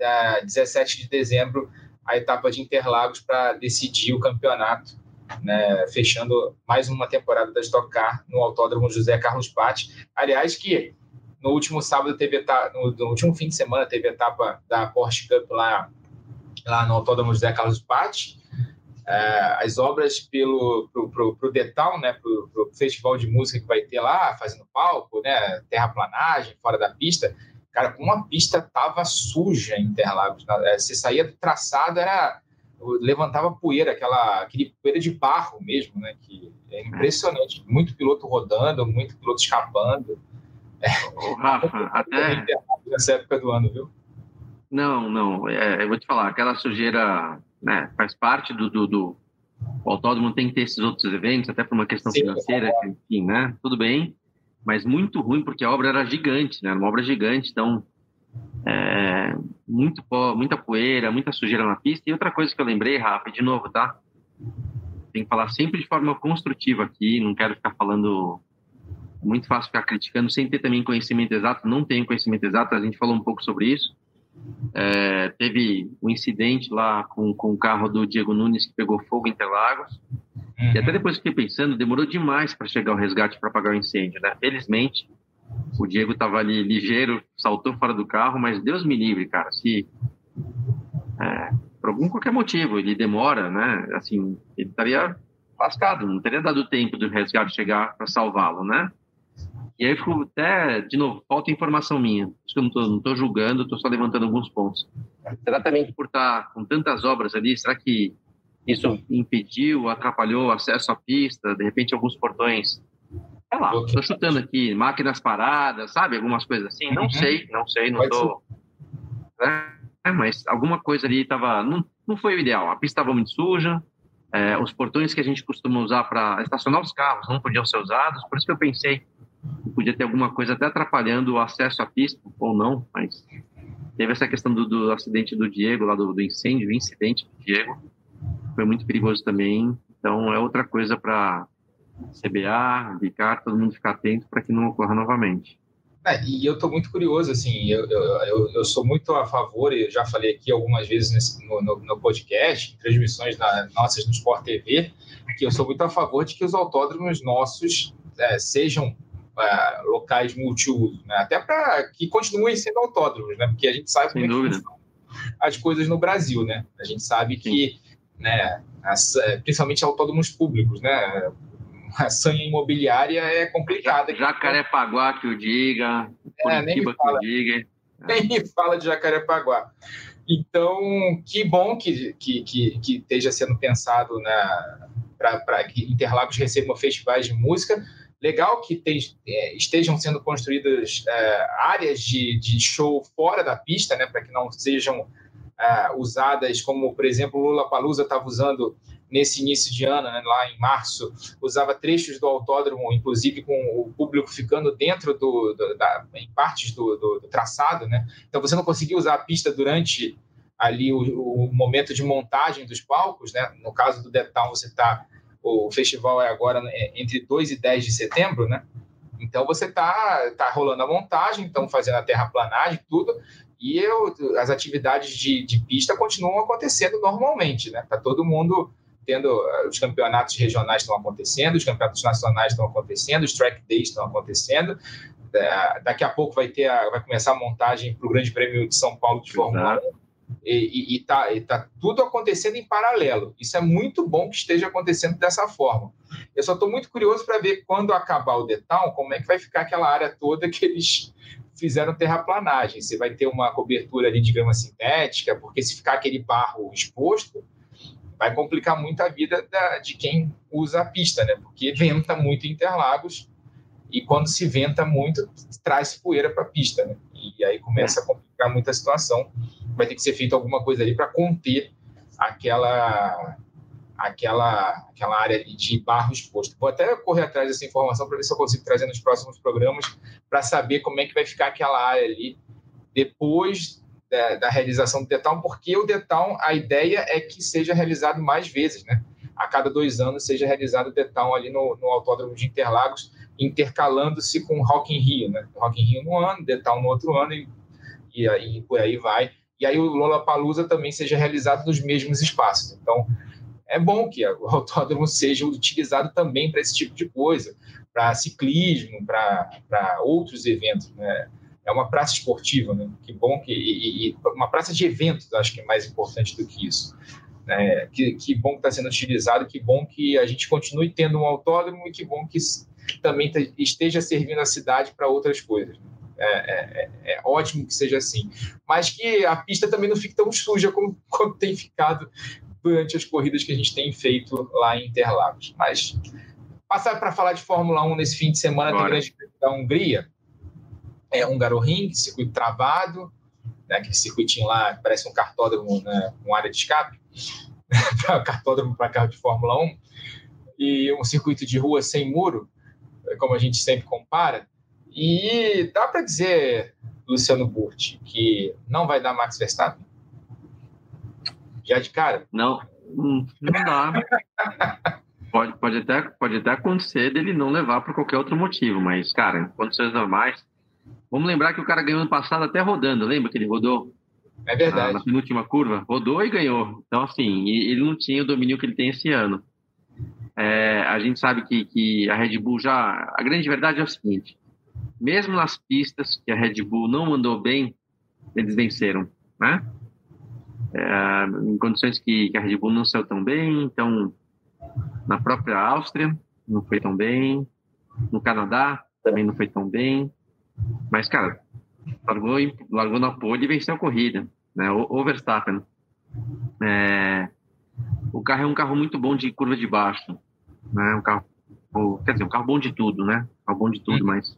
uh, 17 de dezembro a etapa de Interlagos para decidir o campeonato, né, fechando mais uma temporada da Stock Car no Autódromo José Carlos Patti. Aliás, que no último sábado teve etapa, no, no último fim de semana teve etapa da Porsche Cup lá lá no Autódromo José Carlos Patti. É, as obras pelo pro, pro, pro Detal, né, pro, pro, festival de música que vai ter lá, fazendo palco, né, terraplanagem, fora da pista. Cara, como a pista tava suja em Interlagos, é, você saía do traçado, era levantava poeira, aquela aquele poeira de barro mesmo, né, que é impressionante. Muito piloto rodando, muito piloto escapando. É, Rafa, até nessa época do ano, viu? Não, não. É, eu vou te falar, aquela sujeira né, faz parte do, do, do, O autódromo tem que ter esses outros eventos, até por uma questão Sim, financeira, é. enfim, né? Tudo bem, mas muito ruim, porque a obra era gigante, né? Uma obra gigante, então. É, muito pó, muita poeira, muita sujeira na pista. E outra coisa que eu lembrei, Rafa, de novo, tá? Tem que falar sempre de forma construtiva aqui, não quero ficar falando muito fácil ficar criticando sem ter também conhecimento exato. Não tenho conhecimento exato, a gente falou um pouco sobre isso. É, teve um incidente lá com, com o carro do Diego Nunes que pegou fogo em Interlagos. Uhum. E até depois fiquei pensando, demorou demais para chegar o resgate para apagar o incêndio, né? Felizmente, o Diego estava ali ligeiro, saltou fora do carro, mas Deus me livre, cara, se é, por algum qualquer motivo ele demora, né? Assim, ele estaria lascado, não teria dado tempo do resgate chegar para salvá-lo, né? E aí ficou até, de novo, falta informação minha. Acho que eu não estou julgando, estou só levantando alguns pontos. Será também por estar com tantas obras ali, será que isso impediu, atrapalhou o acesso à pista? De repente, alguns portões. Sei lá, estou chutando aqui, máquinas paradas, sabe? Algumas coisas assim. Não uhum. sei, não sei, não estou. Né? Mas alguma coisa ali estava. Não, não foi o ideal. A pista estava muito suja, é, os portões que a gente costuma usar para estacionar os carros não podiam ser usados, por isso que eu pensei podia ter alguma coisa até atrapalhando o acesso à pista, ou não, mas teve essa questão do, do acidente do Diego, lá do, do incêndio, incidente do Diego, foi muito perigoso também, então é outra coisa para CBA, BICAR, todo mundo ficar atento para que não ocorra novamente. É, e eu estou muito curioso, assim, eu, eu, eu, sou muito a favor, e já falei aqui algumas vezes nesse, no, no, no, podcast, em transmissões na, nossas no Sport TV, que eu sou muito a favor de que os autódromos nossos é, sejam é, locais multiuso, né? até para que continuem sendo autódromos, né? porque a gente sabe Sem como é as coisas no Brasil, né? A gente sabe que, né, as, é, principalmente autódromos públicos, né? a sanha imobiliária é complicada. Jacarepaguá que o diga, é, fala, que o diga. Nem me fala de Jacarepaguá. Então, que bom que, que, que, que esteja sendo pensado para que Interlagos recebam festivais de música. Legal que tem, é, estejam sendo construídas é, áreas de, de show fora da pista, né, para que não sejam é, usadas como, por exemplo, o Lula Palusa estava usando nesse início de ano, né, lá em março, usava trechos do autódromo, inclusive com o público ficando dentro do, do da, em partes do, do, do, traçado, né? Então você não conseguia usar a pista durante ali o, o momento de montagem dos palcos, né? No caso do Detal, você está o festival é agora é, entre 2 e 10 de setembro, né? Então você está tá rolando a montagem, estão fazendo a terraplanagem, tudo, e eu, as atividades de, de pista continuam acontecendo normalmente, né? Tá todo mundo tendo eh, os campeonatos regionais estão acontecendo, os campeonatos nacionais estão acontecendo, os track days estão acontecendo. Daqui a pouco vai ter a, vai começar a montagem para o Grande Prêmio de São Paulo de Fórmula 1. E está tá tudo acontecendo em paralelo. Isso é muito bom que esteja acontecendo dessa forma. Eu só estou muito curioso para ver quando acabar o Detal, como é que vai ficar aquela área toda que eles fizeram terraplanagem. Você vai ter uma cobertura ali de grama sintética, porque se ficar aquele barro exposto, vai complicar muito a vida da, de quem usa a pista, né? Porque venta muito em Interlagos e quando se venta muito, traz poeira para a pista, né? E aí começa a complicar muito a situação. Vai ter que ser feito alguma coisa ali para conter aquela aquela aquela área de barro exposto. Vou até correr atrás dessa informação para ver se eu consigo trazer nos próximos programas para saber como é que vai ficar aquela área ali depois da, da, realização do Detal, porque o Detal, a ideia é que seja realizado mais vezes, né? A cada dois anos seja realizado o Detal ali no, no Autódromo de Interlagos, intercalando-se com o Rock in Rio, né? Rock in Rio no ano, Detal no outro ano e, e aí por aí vai. E aí o Lollapalooza também seja realizado nos mesmos espaços. Então, é bom que o autódromo seja utilizado também para esse tipo de coisa, para ciclismo, para outros eventos, né? é uma praça esportiva, né? Que bom que e, e, uma praça de eventos, acho que é mais importante do que isso. Né? Que, que bom que está sendo utilizado, que bom que a gente continue tendo um autódromo e que bom que também esteja servindo a cidade para outras coisas. É, é, é, é, ótimo que seja assim, mas que a pista também não fique tão suja como, como tem ficado durante as corridas que a gente tem feito lá em Interlagos. Mas passar para falar de Fórmula 1 nesse fim de semana Agora. tem grande da Hungria é um Ring, circuito travado, né, aquele circuitinho lá parece um cartódromo né, com área de escape, cartódromo para carro de Fórmula 1, e um circuito de rua sem muro, como a gente sempre compara. E dá para dizer, Luciano Burti, que não vai dar Max Verstappen? Já de cara? Não, hum, não dá. pode, pode até, pode até acontecer dele não levar por qualquer outro motivo, mas, cara, em condições normais. Vamos lembrar que o cara ganhou ano passado até rodando, lembra que ele rodou? É verdade. Na penúltima curva, rodou e ganhou. Então, assim, ele não tinha o domínio que ele tem esse ano. É, a gente sabe que, que a Red Bull já. A grande verdade é o seguinte: mesmo nas pistas que a Red Bull não mandou bem, eles venceram, né? É, em condições que, que, a Red Bull não saiu tão bem, então na própria Áustria não foi tão bem, no Canadá também não foi tão bem, mas cara, largou, largou na pole e venceu a corrida, né? O, o Verstappen. É, o carro é um carro muito bom de curva de baixo, né? Um carro, quer dizer, um carro bom de tudo, né? Um carro bom de tudo, mas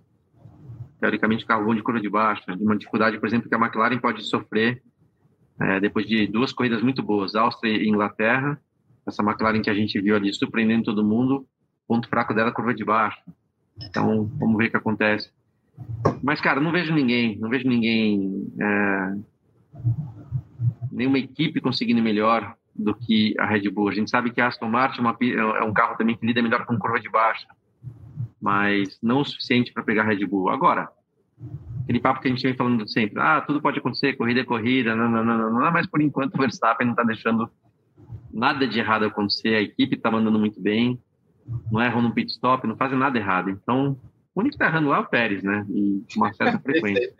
teoricamente um carro bom de curva de baixo, de uma dificuldade, por exemplo, que a McLaren pode sofrer é, depois de duas corridas muito boas, Áustria e Inglaterra, essa McLaren que a gente viu ali surpreendendo todo mundo, ponto fraco dela curva de baixo. Então, vamos ver o que acontece. Mas, cara, não vejo ninguém, não vejo ninguém, é, nenhuma equipe conseguindo melhor do que a Red Bull. A gente sabe que a Aston Martin é, uma, é um carro também que lida melhor com curva de baixa, mas não o suficiente para pegar a Red Bull. Agora, aquele papo que a gente vem falando sempre, ah, tudo pode acontecer, corrida é corrida, não, não, não, não, não, mas por enquanto o Verstappen não está deixando nada de errado acontecer, a equipe está mandando muito bem, não erram no pit stop, não fazem nada errado. Então, o único que está errando lá é o Pérez, né? E com uma certa frequência.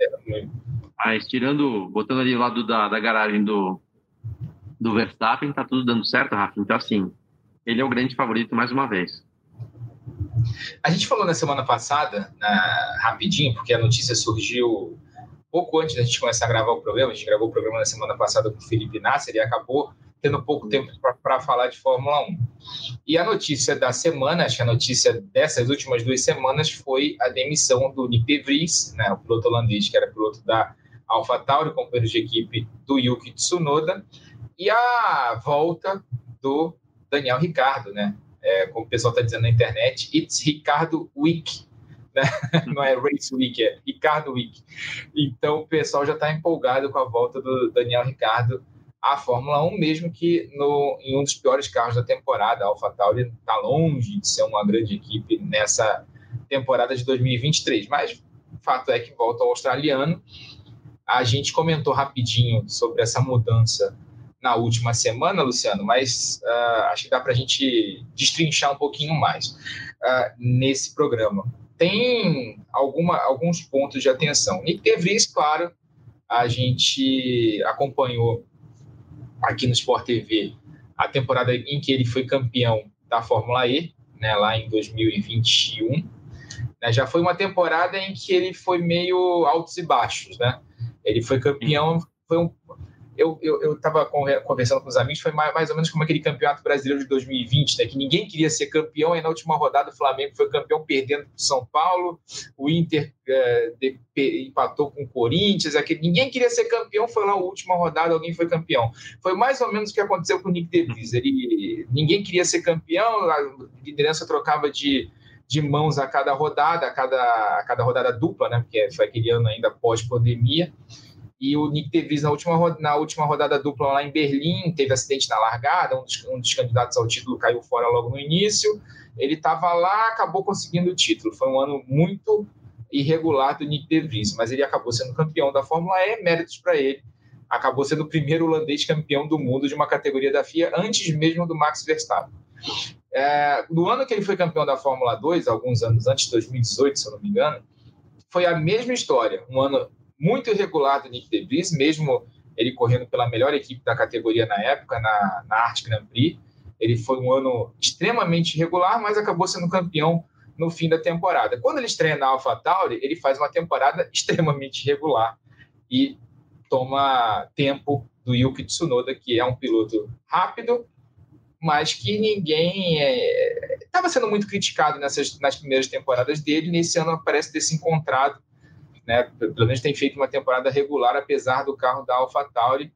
Mas tirando, botando ali o lado da, da garagem do, do Verstappen, tá tudo dando certo, Rafa. Então, assim, ele é o grande favorito mais uma vez. A gente falou na semana passada, na, rapidinho, porque a notícia surgiu pouco antes da gente começar a gravar o programa. A gente gravou o programa na semana passada com o Felipe Nasser e acabou tendo pouco tempo para falar de Fórmula 1. E a notícia da semana, acho que a notícia dessas últimas duas semanas foi a demissão do Nick Vries, né, o piloto holandês que era piloto da AlphaTauri, companheiro de equipe do Yuki Tsunoda, e a volta do Daniel Ricardo, né? É, como o pessoal está dizendo na internet, it's Ricardo Week, né? não é Race Week, é Ricardo Week. Então o pessoal já está empolgado com a volta do Daniel Ricardo à Fórmula 1, mesmo que no, em um dos piores carros da temporada, a AlphaTauri está longe de ser uma grande equipe nessa temporada de 2023. Mas fato é que volta ao australiano. A gente comentou rapidinho sobre essa mudança na última semana, Luciano, mas uh, acho que dá para a gente destrinchar um pouquinho mais uh, nesse programa. Tem alguma, alguns pontos de atenção. Nick De Vries, claro, a gente acompanhou aqui no Sport TV a temporada em que ele foi campeão da Fórmula E, né, lá em 2021. Né, já foi uma temporada em que ele foi meio altos e baixos, né? Ele foi campeão, foi um, eu estava conversando com os amigos, foi mais, mais, ou menos como aquele campeonato brasileiro de 2020, né, que ninguém queria ser campeão, e na última rodada o Flamengo foi campeão perdendo para o São Paulo, o Inter é, de, empatou com o Corinthians, aquele, ninguém queria ser campeão, foi lá a última rodada, alguém foi campeão. Foi mais ou menos o que aconteceu com o Nick DeVries, ele, ninguém queria ser campeão, a liderança trocava de, de mãos a cada rodada, a cada, a cada rodada dupla, né, porque foi aquele ano ainda pós-pandemia, e o Nick DeVries, na última, na última rodada dupla lá em Berlim, teve acidente na largada, um dos, um dos candidatos ao título caiu fora logo no início. Ele estava lá, acabou conseguindo o título. Foi um ano muito irregular do Nick DeVries, mas ele acabou sendo campeão da Fórmula E, méritos para ele. Acabou sendo o primeiro holandês campeão do mundo de uma categoria da FIA, antes mesmo do Max Verstappen. É, no ano que ele foi campeão da Fórmula 2, alguns anos antes, 2018, se eu não me engano, foi a mesma história. Um ano muito irregular do Nick DeVries, mesmo ele correndo pela melhor equipe da categoria na época, na, na Arte Grand Prix. Ele foi um ano extremamente irregular, mas acabou sendo campeão no fim da temporada. Quando ele estreia na AlphaTauri, ele faz uma temporada extremamente irregular e toma tempo do Yuki Tsunoda, que é um piloto rápido, mas que ninguém estava é... sendo muito criticado nessas nas primeiras temporadas dele. Nesse ano parece ter se encontrado né? Pelo menos tem feito uma temporada regular, apesar do carro da AlphaTauri.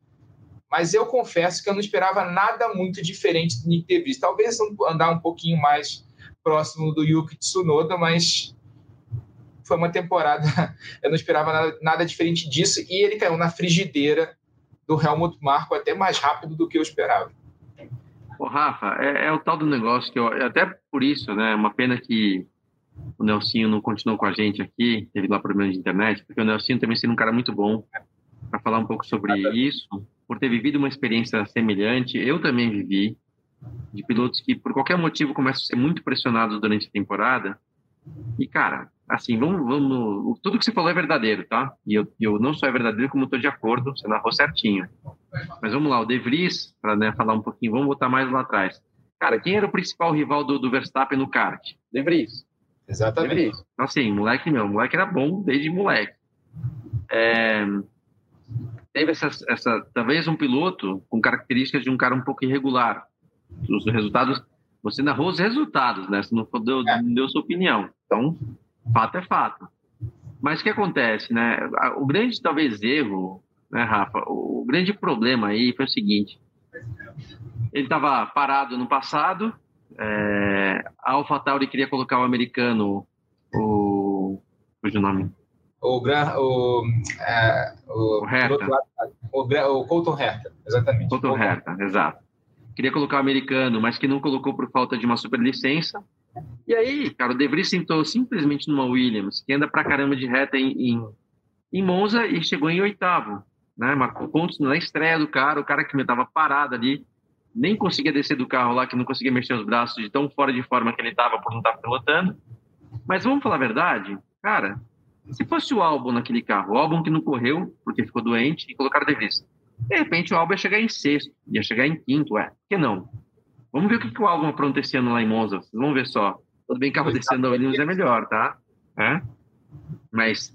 Mas eu confesso que eu não esperava nada muito diferente do Nick DeVries. Talvez andar um pouquinho mais próximo do Yuki Tsunoda, mas foi uma temporada. Eu não esperava nada, nada diferente disso. E ele caiu na frigideira do Helmut Marko até mais rápido do que eu esperava. Ô, Rafa, é, é, o tal do negócio que eu. Até por isso, né? É uma pena que o Nelsinho não continuou com a gente aqui, teve lá problemas de internet, porque o Nelsinho também sendo um cara muito bom para falar um pouco sobre isso, por ter vivido uma experiência semelhante. Eu também vivi, de pilotos que, por qualquer motivo, começam a ser muito pressionados durante a temporada. E, cara, assim, vamos, vamos. Tudo que você falou é verdadeiro, tá? E eu, eu não só é verdadeiro, como estou de acordo, você narrou certinho. Mas vamos lá, o De Vries, para né, falar um pouquinho, vamos voltar mais lá atrás. Cara, quem era o principal rival do, do Verstappen no kart? De Vries. Exatamente. Então, assim, moleque meu, moleque era bom desde moleque. É, teve essa, essa, talvez um piloto com características de um cara um pouco irregular. Os resultados, você narrou os resultados, né? Você não deu, é. não deu sua opinião. Então, fato é fato. Mas o que acontece, né? O grande, talvez, erro, né, Rafa? O grande problema aí foi o seguinte: ele estava parado no passado, é, a AlphaTauri queria colocar o americano, o. Cujo nome? O, Gran, o, é, o, o Herta. O, o Colton Herta, exatamente. Colton Herta, exato. Queria colocar o americano, mas que não colocou por falta de uma superlicença. E aí, cara, o De Vries sentou simplesmente numa Williams, que anda pra caramba de reta em, em, em Monza e chegou em oitavo. Né? Marcou pontos na estreia do cara, o cara que estava parado ali, nem conseguia descer do carro lá, que não conseguia mexer os braços de tão fora de forma que ele estava por não estar pilotando. Mas vamos falar a verdade, cara, se fosse o álbum naquele carro, o álbum que não correu porque ficou doente e colocaram De Vries, de repente o álbum ia chegar em sexto, ia chegar em quinto, é, por que não? Vamos ver o que, que o álbum apronta esse ano lá em Monza. Vocês vão ver só. Tudo bem a descendo da Williams é melhor, tá? É? Mas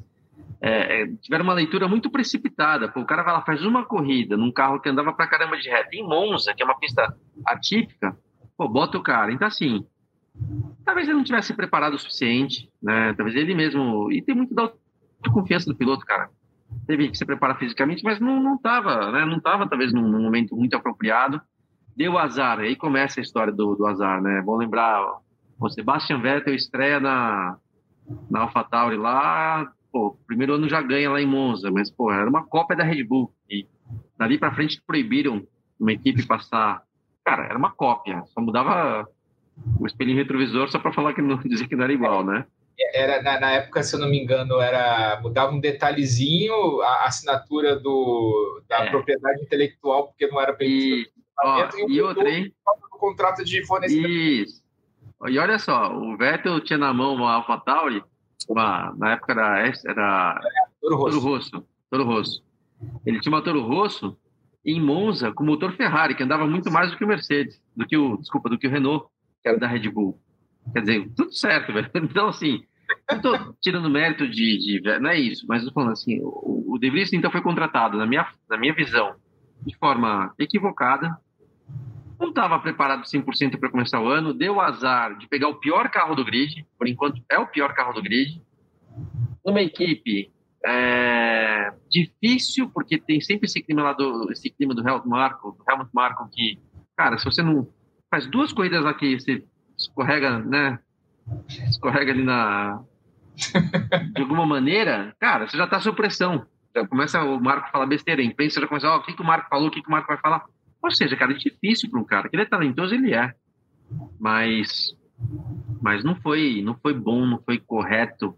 é, é, tiveram uma leitura muito precipitada. O cara vai lá, faz uma corrida num carro que andava pra caramba de reta em Monza, que é uma pista atípica. Pô, bota o cara. Então, assim, talvez ele não tivesse preparado o suficiente, né? Talvez ele mesmo. E tem muito da do piloto, cara. Teve que se preparar fisicamente, mas não, não tava, né? Não tava, talvez, num, num momento muito apropriado deu azar. Aí começa a história do, do azar, né? Vou lembrar, o Sebastian Vettel estreia na, na AlphaTauri lá, pô, primeiro ano já ganha lá em Monza, mas, pô, era uma cópia da Red Bull. E dali para frente proibiram uma equipe passar. Cara, era uma cópia, só mudava o espelho retrovisor só para falar que não dizer que não era igual, né? Era, na, na, época, se eu não me engano, era mudava um detalhezinho a assinatura do, da é. propriedade intelectual, porque não era permitido Ó, e, e outra, hein? O contrato de fornecimento. Isso. E olha só, o Vettel tinha na mão uma AlphaTauri, uma, na época era, era Toro, Rosso. Toro Rosso. Toro Rosso. Ele tinha uma Toro Rosso em Monza com motor Ferrari, que andava muito mais do que o Mercedes, do que o, desculpa, do que o Renault, que era da Red Bull. Quer dizer, tudo certo, velho. Então, assim, não estou tirando mérito de, de, Não é isso, mas estou falando assim, o, o De Vries, então, foi contratado, na minha, na minha visão, de forma equivocada, não estava preparado 100% para começar o ano, deu azar de pegar o pior carro do grid, por enquanto é o pior carro do grid, uma equipe é, difícil, porque tem sempre esse clima lá do, esse clima do Helmut Marko, do Helmut Marko que, cara, se você não faz duas corridas que você escorrega, né, escorrega ali na de alguma maneira, cara, você já está sob pressão. Já começa o Marco a falar besteira, a imprensa já começa, ó, oh, o que, que o Marco falou, o que, que o Marco vai falar. Ou seja, cara, é difícil para um cara. Que ele é talentoso, ele é. Mas, mas não foi, não foi bom, não foi correto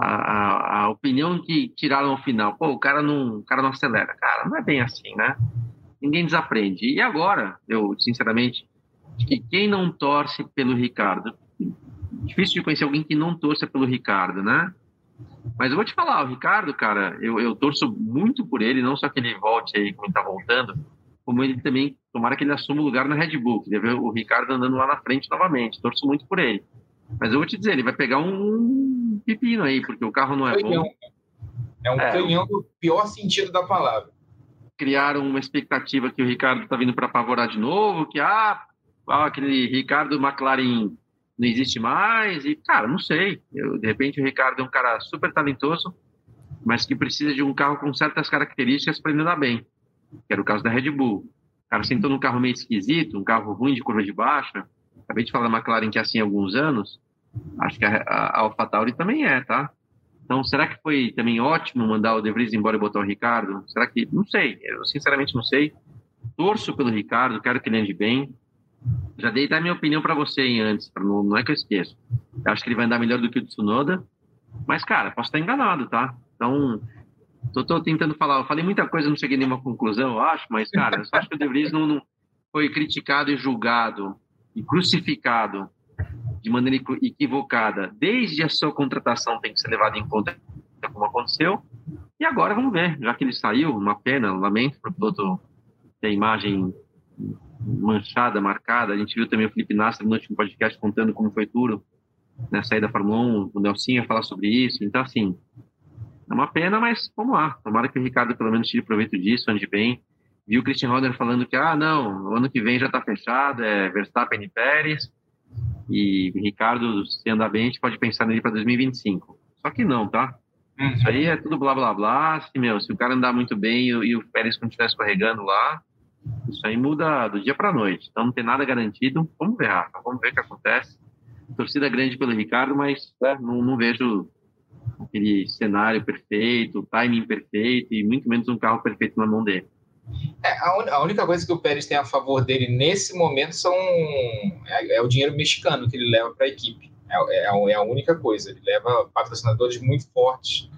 a, a, a, opinião que tiraram ao final. Pô, o cara não, o cara não acelera. Cara, não é bem assim, né? Ninguém desaprende. E agora, eu, sinceramente, que quem não torce pelo Ricardo, difícil de conhecer alguém que não torça pelo Ricardo, né? Mas eu vou te falar, o Ricardo, cara, eu, eu torço muito por ele, não só que ele volte aí como ele tá voltando, como ele também, tomara que ele assuma o lugar na Red Bull, que deve ver o Ricardo andando lá na frente novamente, torço muito por ele. Mas eu vou te dizer, ele vai pegar um pepino aí, porque o carro não é canhão. bom. É um é, canhão do pior sentido da palavra. Criaram uma expectativa que o Ricardo está vindo para apavorar de novo, que ah, ah, aquele Ricardo McLaren não existe mais, e cara, não sei. Eu, de repente o Ricardo é um cara super talentoso, mas que precisa de um carro com certas características para ele andar bem que era o caso da Red Bull. O cara sentou num carro meio esquisito, um carro ruim de curva de baixa. Acabei de falar da McLaren que é assim há alguns anos. Acho que a, a AlphaTauri também é, tá? Então, será que foi também ótimo mandar o De Vries embora e botar o Ricardo? Será que... Não sei. Eu sinceramente não sei. Torço pelo Ricardo, quero que ele ande bem. já dei até minha opinião para você em antes, não, não é que eu esqueço. Eu acho que ele vai andar melhor do que o Tsunoda, mas, cara, posso estar enganado, tá? Então, tô tentando falar, eu falei muita coisa, não cheguei a nenhuma conclusão, eu acho, mas, cara, eu acho que o De Vries não, não foi criticado e julgado e crucificado de maneira equivocada, desde a sua contratação tem que ser levado em conta como aconteceu. E agora vamos ver, já que ele saiu, uma pena, lamento para o piloto ter a imagem manchada, marcada. A gente viu também o Felipe Nasser no último podcast contando como foi tudo na saída da Fórmula 1, o Nelson ia falar sobre isso. Então, assim, é uma pena, mas vamos lá. Tomara que o Ricardo pelo menos tire proveito disso, ande bem. Viu o Christian Horner falando que, ah, não, o ano que vem já está fechado, é Verstappen e Pérez. E Ricardo, se andar bem, a gente pode pensar nele para 2025. Só que não, tá? Uhum. Isso aí é tudo blá blá blá. Se, meu, se o cara andar muito bem e, e o Pérez continuar escorregando lá, isso aí muda do dia para noite. Então não tem nada garantido. Vamos ver, Rafa. Vamos ver o que acontece. Torcida grande pelo Ricardo, mas né, não, não, vejo aquele cenário perfeito, timing perfeito e muito menos um carro perfeito na mão dele. É, a, a, única coisa que o Pérez tem a favor dele nesse momento são é, é o dinheiro mexicano que ele leva para a equipe. É, é, a, é, a, única coisa. Ele leva patrocinadores muito fortes,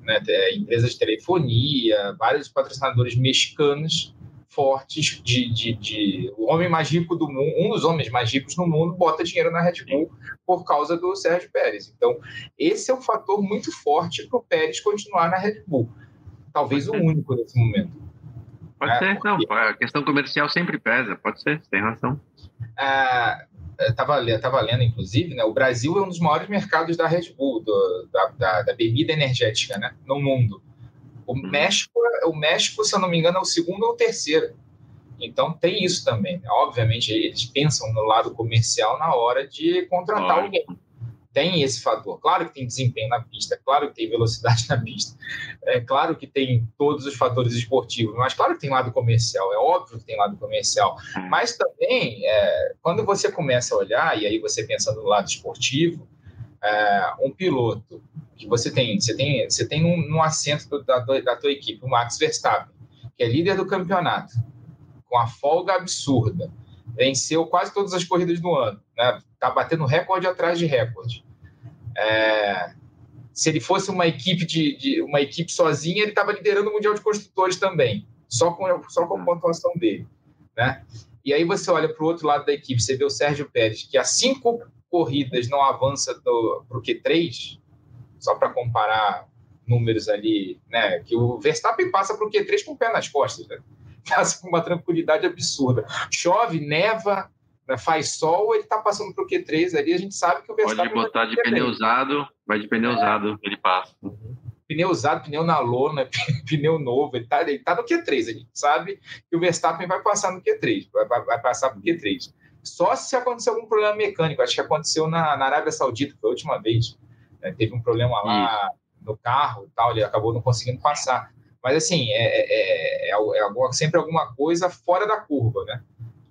né, empresas de telefonia, vários patrocinadores mexicanos fortes de, de, de, o homem mais rico do mundo, um dos homens mais ricos no mundo bota dinheiro na Red Bull por causa do Sérgio Pérez. Então, esse é um fator muito forte para o Pérez continuar na Red Bull. Talvez o único nesse momento. Pode é, ser, porque... não. A questão comercial sempre pesa, pode ser, tem razão. Estava é, tava lendo, inclusive, né, o Brasil é um dos maiores mercados da Red Bull, do, da, da, da, bebida energética né, no mundo. O, uhum. México, o México, se eu não me engano, é o segundo ou o terceiro. Então tem isso também. Né? Obviamente, eles pensam no lado comercial na hora de contratar alguém tem esse fator. Claro que tem desempenho na pista, claro que tem velocidade na pista, é claro que tem todos os fatores esportivos, mas claro que tem lado comercial, é óbvio que tem lado comercial. É. Mas também, é, quando você começa a olhar, e aí você pensa no lado esportivo, é, um piloto que você tem, você tem, você tem um, um assento do, da, da tua equipe, o Max Verstappen, que é líder do campeonato, com a folga absurda, venceu quase todas as corridas do ano, né? Tá batendo recorde atrás de recorde. É, se ele fosse uma equipe de, de uma equipe sozinha, ele estava liderando o mundial de construtores também, só com só com a pontuação dele, né? E aí você olha para o outro lado da equipe, você vê o Sérgio Pérez, que há cinco corridas não avança para o Q3, só para comparar números ali, né? Que o Verstappen passa para o Q3 com o pé nas costas, né? passa com uma tranquilidade absurda. Chove, neva, né, faz sol, ele está passando para o Q3 ali, a gente sabe que o Verstappen... Pode botar de pneu usado, vai de pneu é. usado, ele passa. Pneu usado, pneu na lona, pneu novo, ele está ele tá no Q3, a gente sabe que o Verstappen vai passar no Q3, vai, vai, vai passar para o Q3. Só se acontecer algum problema mecânico, acho que aconteceu na, na Arábia Saudita, foi a última vez, né, teve um problema lá no carro e tal, ele acabou não conseguindo passar. Mas, assim, é, é, é, é sempre alguma coisa fora da curva, né?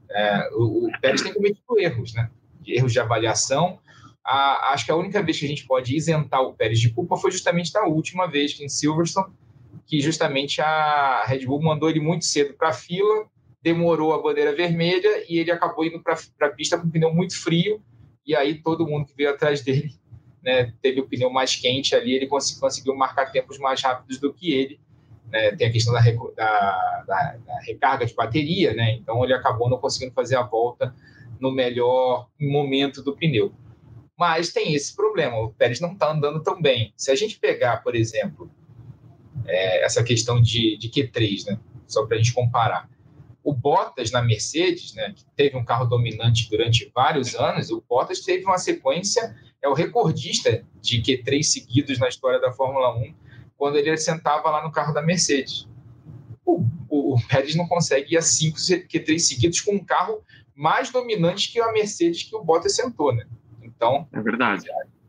É, o, o Pérez tem cometido erros, né? Erros de avaliação. A, acho que a única vez que a gente pode isentar o Pérez de culpa foi justamente da última vez que em Silverstone, que justamente a Red Bull mandou ele muito cedo para a fila, demorou a bandeira vermelha e ele acabou indo para a pista com o pneu muito frio. E aí todo mundo que veio atrás dele né, teve o pneu mais quente ali, ele conseguiu marcar tempos mais rápidos do que ele né, tem a questão da, da, da, da, recarga de bateria, né, então ele acabou não conseguindo fazer a volta no melhor momento do pneu. Mas tem esse problema, o Pérez não está andando tão bem. Se a gente pegar, por exemplo, é, essa questão de, de Q3, né, só para a gente comparar, o Bottas na Mercedes, né, que teve um carro dominante durante vários anos, o Bottas teve uma sequência, é o recordista de Q3 seguidos na história da Fórmula 1, quando ele sentava lá no carro da Mercedes. O, o, o Pérez não consegue ir a cinco Q3 seguidos com um carro mais dominante que a Mercedes que o Bottas sentou, né? Então, é verdade.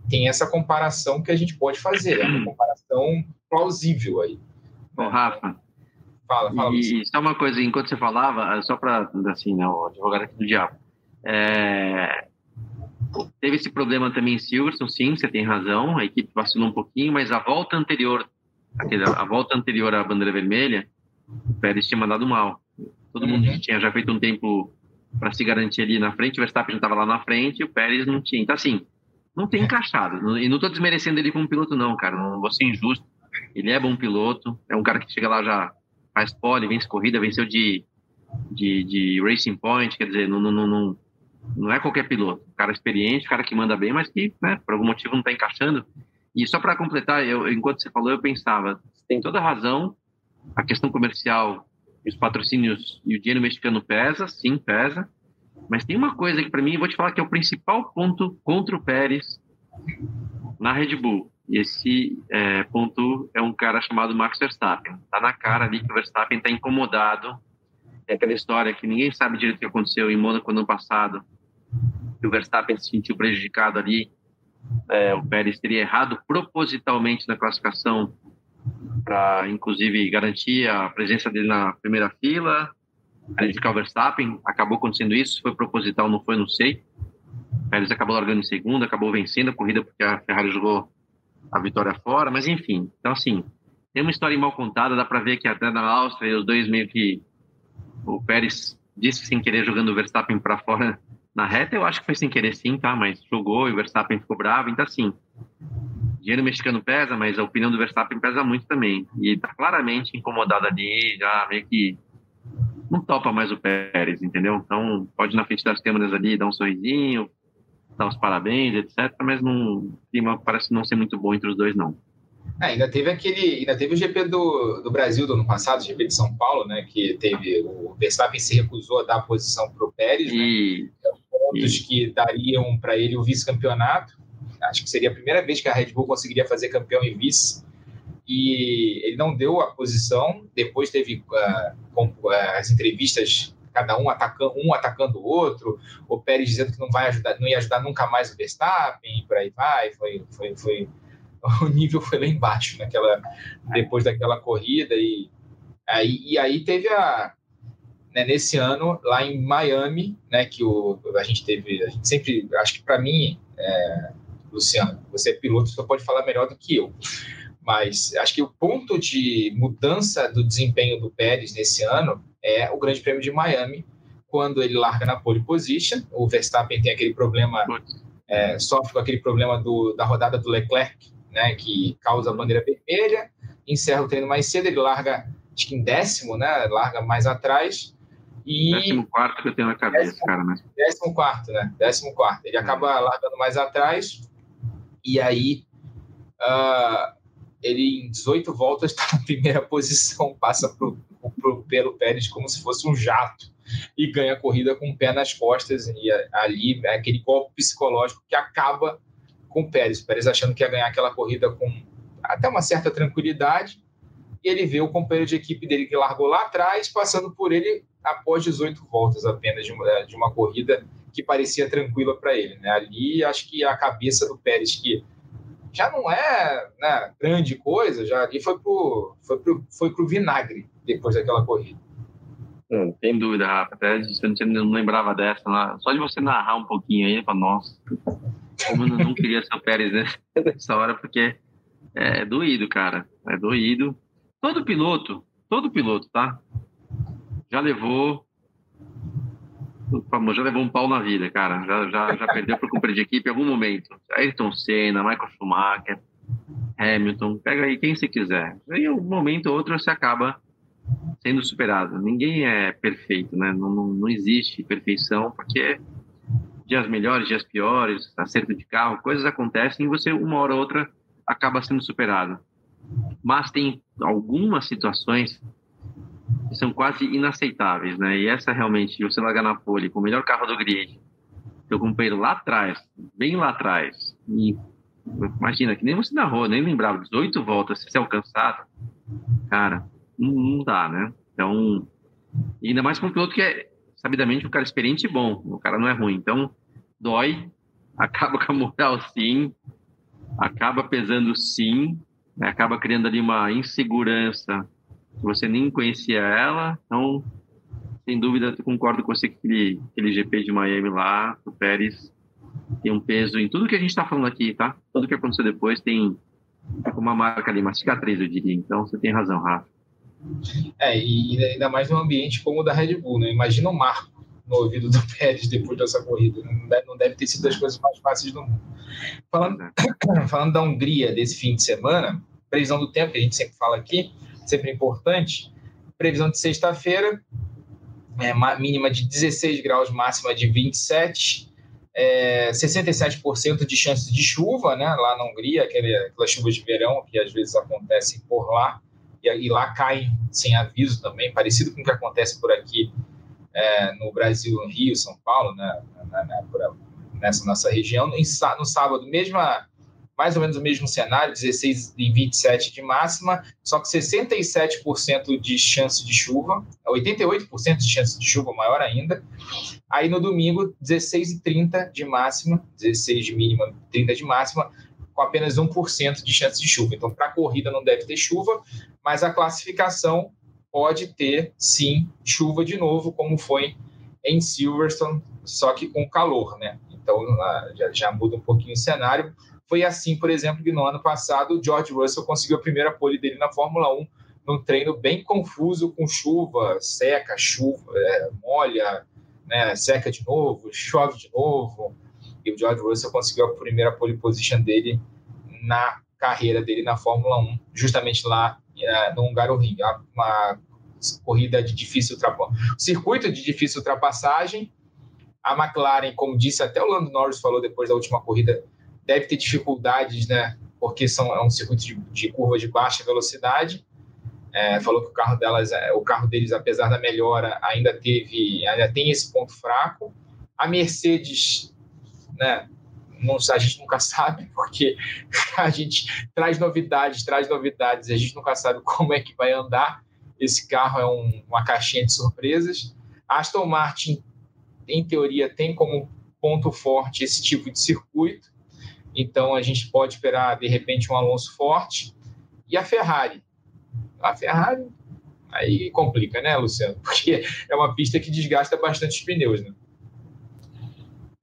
Tem essa comparação que a gente pode fazer, é uma comparação plausível aí. Bom, Rafa, fala, fala. E só uma coisa, enquanto você falava, só para assim, né, o advogado aqui do diabo. É, teve esse problema também em Silverstone, sim, você tem razão, a equipe vacilou um pouquinho, mas a volta anterior a volta anterior à bandeira vermelha, o Pérez tinha mandado mal. Todo uhum. mundo tinha já feito um tempo para se garantir ali na frente. O Verstappen já estava lá na frente o Pérez não tinha. Então, assim, não tem encaixado. E não estou desmerecendo ele como piloto, não, cara. Não vou ser injusto. Ele é bom piloto. É um cara que chega lá já faz pole, vence corrida, venceu de, de, de Racing Point. Quer dizer, não, não, não, não é qualquer piloto. Cara experiente, um cara que manda bem, mas que, né, por algum motivo não está encaixando. E só para completar, eu, enquanto você falou, eu pensava, tem toda razão, a questão comercial, os patrocínios e o dinheiro mexicano pesa, sim, pesa, mas tem uma coisa que para mim, vou te falar que é o principal ponto contra o Pérez na Red Bull. E esse é, ponto é um cara chamado Max Verstappen. Tá na cara ali que o Verstappen está incomodado. É aquela história que ninguém sabe direito o que aconteceu em Mônaco ano passado. Que o Verstappen se sentiu prejudicado ali. É, o Pérez teria errado propositalmente na classificação para, inclusive, garantir a presença dele na primeira fila, prejudicar o Verstappen. Acabou acontecendo isso, foi proposital, não foi, não sei. Pérez acabou largando em segunda, acabou vencendo a corrida porque a Ferrari jogou a vitória fora, mas enfim. Então, assim, tem uma história mal contada, dá para ver que até na Áustria os dois meio que. O Pérez disse sem querer jogando o Verstappen para fora na reta, eu acho que foi sem querer sim, tá? Mas jogou e o Verstappen ficou bravo, então assim dinheiro mexicano pesa, mas a opinião do Verstappen pesa muito também. E tá claramente incomodado ali, já meio que não topa mais o Pérez, entendeu? Então pode ir na frente das câmeras ali, dar um sorrisinho, dar os parabéns, etc. Mas não, o clima parece não ser muito bom entre os dois, não. É, ainda teve aquele, ainda teve o GP do, do Brasil do ano passado, o GP de São Paulo, né? Que teve o Verstappen se recusou a dar a posição para o Pérez, e, né? pontos e... que dariam para ele o vice-campeonato acho que seria a primeira vez que a Red Bull conseguiria fazer campeão e vice. E ele não deu a posição. Depois teve uh, com, uh, as entrevistas, cada um atacando, um atacando o outro. O Pérez dizendo que não vai ajudar, não ia ajudar nunca mais o Verstappen, e por aí vai. Foi, foi, foi o nível foi lá embaixo naquela depois daquela corrida e aí, e aí teve a né, nesse ano lá em Miami, né, que o, a gente teve, a gente sempre, acho que para mim é, Luciano, você é piloto, você pode falar melhor do que eu. Mas acho que o ponto de mudança do desempenho do Pérez nesse ano é o Grande Prêmio de Miami, quando ele larga na pole position. O Verstappen tem aquele problema, é, sofre com aquele problema do, da rodada do Leclerc, né, que causa a bandeira vermelha, encerra o treino mais cedo, ele larga, acho que em décimo, né, larga mais atrás. E... Décimo quarto que eu tenho na cabeça, décimo, cara. Né? Décimo quarto, né? Décimo quarto. Ele acaba largando mais atrás, e aí uh, ele em 18 voltas está na primeira posição, passa pro, pro, pelo Pérez como se fosse um jato e ganha a corrida com o pé nas costas e ali aquele golpe psicológico que acaba com o Pérez, o Pérez achando que ia ganhar aquela corrida com até uma certa tranquilidade e ele vê o companheiro de equipe dele que largou lá atrás passando por ele após 18 voltas apenas de uma, de uma corrida que parecia tranquila para ele. Né? Ali, acho que a cabeça do Pérez, que já não é né, grande coisa, já ali foi pro, foi pro, foi pro vinagre depois daquela corrida. Hum, sem dúvida, Rafa. Até você não lembrava dessa. Lá. Só de você narrar um pouquinho aí, para nossa, como eu não queria ser o Pérez nessa hora, porque é doído, cara. É doído. Todo piloto, todo piloto, tá? Já levou já levou um pau na vida, cara. Já, já, já perdeu por cumprir de equipe em algum momento. Ayrton Senna, Michael Schumacher, Hamilton, pega aí quem você quiser. Em um momento ou outro você acaba sendo superado. Ninguém é perfeito, né? Não, não, não existe perfeição, porque dias melhores, dias piores, acerto de carro, coisas acontecem e você, uma hora ou outra, acaba sendo superado. Mas tem algumas situações são quase inaceitáveis, né? E essa realmente, você largar na com o melhor carro do grid, seu companheiro lá atrás, bem lá atrás, e imagina, que nem você narrou, nem lembrava, 18 voltas, se ser alcançado, cara, não, não dá, né? Então, ainda mais com um piloto que é, sabidamente, um cara experiente e bom, o cara não é ruim, então, dói, acaba com a moral sim, acaba pesando sim, né? acaba criando ali uma insegurança você nem conhecia ela, então, sem dúvida, concordo com você que aquele, aquele GP de Miami lá, o Pérez, tem um peso em tudo que a gente está falando aqui, tá? Tudo que aconteceu depois tem uma marca ali, uma cicatriz, eu diria. Então, você tem razão, Rafa. É, e ainda mais num ambiente como o da Red Bull, né? Imagina o Marco no ouvido do Pérez depois dessa corrida. Não deve, não deve ter sido das coisas mais fáceis do mundo. Falando, falando da Hungria desse fim de semana, previsão do tempo, que a gente sempre fala aqui, sempre importante. Previsão de sexta-feira, é, mínima de 16 graus, máxima de 27. É, 67% de chances de chuva, né? Lá na Hungria, aquele, aquelas chuvas de verão que às vezes acontecem por lá, e, e lá caem sem aviso também, parecido com o que acontece por aqui é, no Brasil, no Rio, São Paulo, né? Na, na, nessa nossa região. No sábado, mesma mais ou menos o mesmo cenário, 16 e 27 de máxima, só que 67% de chance de chuva, 88% de chance de chuva, maior ainda. Aí no domingo, 16 e 30 de máxima, 16 de mínima, 30 de máxima, com apenas 1% de chance de chuva. Então, para a corrida não deve ter chuva, mas a classificação pode ter, sim, chuva de novo, como foi em Silverstone, só que com calor, né? Então, ah, já, já muda um pouquinho o cenário. Foi assim, por exemplo, que no ano passado o George Russell conseguiu a primeira pole dele na Fórmula 1, num treino bem confuso, com chuva, seca, chuva, é, molha, né, seca de novo, chove de novo. E o George Russell conseguiu a primeira pole position dele na carreira dele na Fórmula 1, justamente lá é, no Hungaroring, uma corrida de difícil ultrapassagem. Circuito de difícil ultrapassagem. A McLaren, como disse até o Lando Norris falou depois da última corrida, deve ter dificuldades, né? Porque são, é um circuito de, de curva de baixa velocidade. É, falou que o carro delas, é, o carro deles, apesar da melhora, ainda teve, ainda tem esse ponto fraco. A Mercedes, né? Não, a gente nunca sabe, porque a gente traz novidades, traz novidades, a gente nunca sabe como é que vai andar. Esse carro é um, uma caixinha de surpresas. A Aston Martin, em teoria, tem como ponto forte esse tipo de circuito. Então a gente pode esperar de repente um Alonso forte e a Ferrari. A Ferrari aí complica, né, Luciano? Porque é uma pista que desgasta bastante os pneus, né?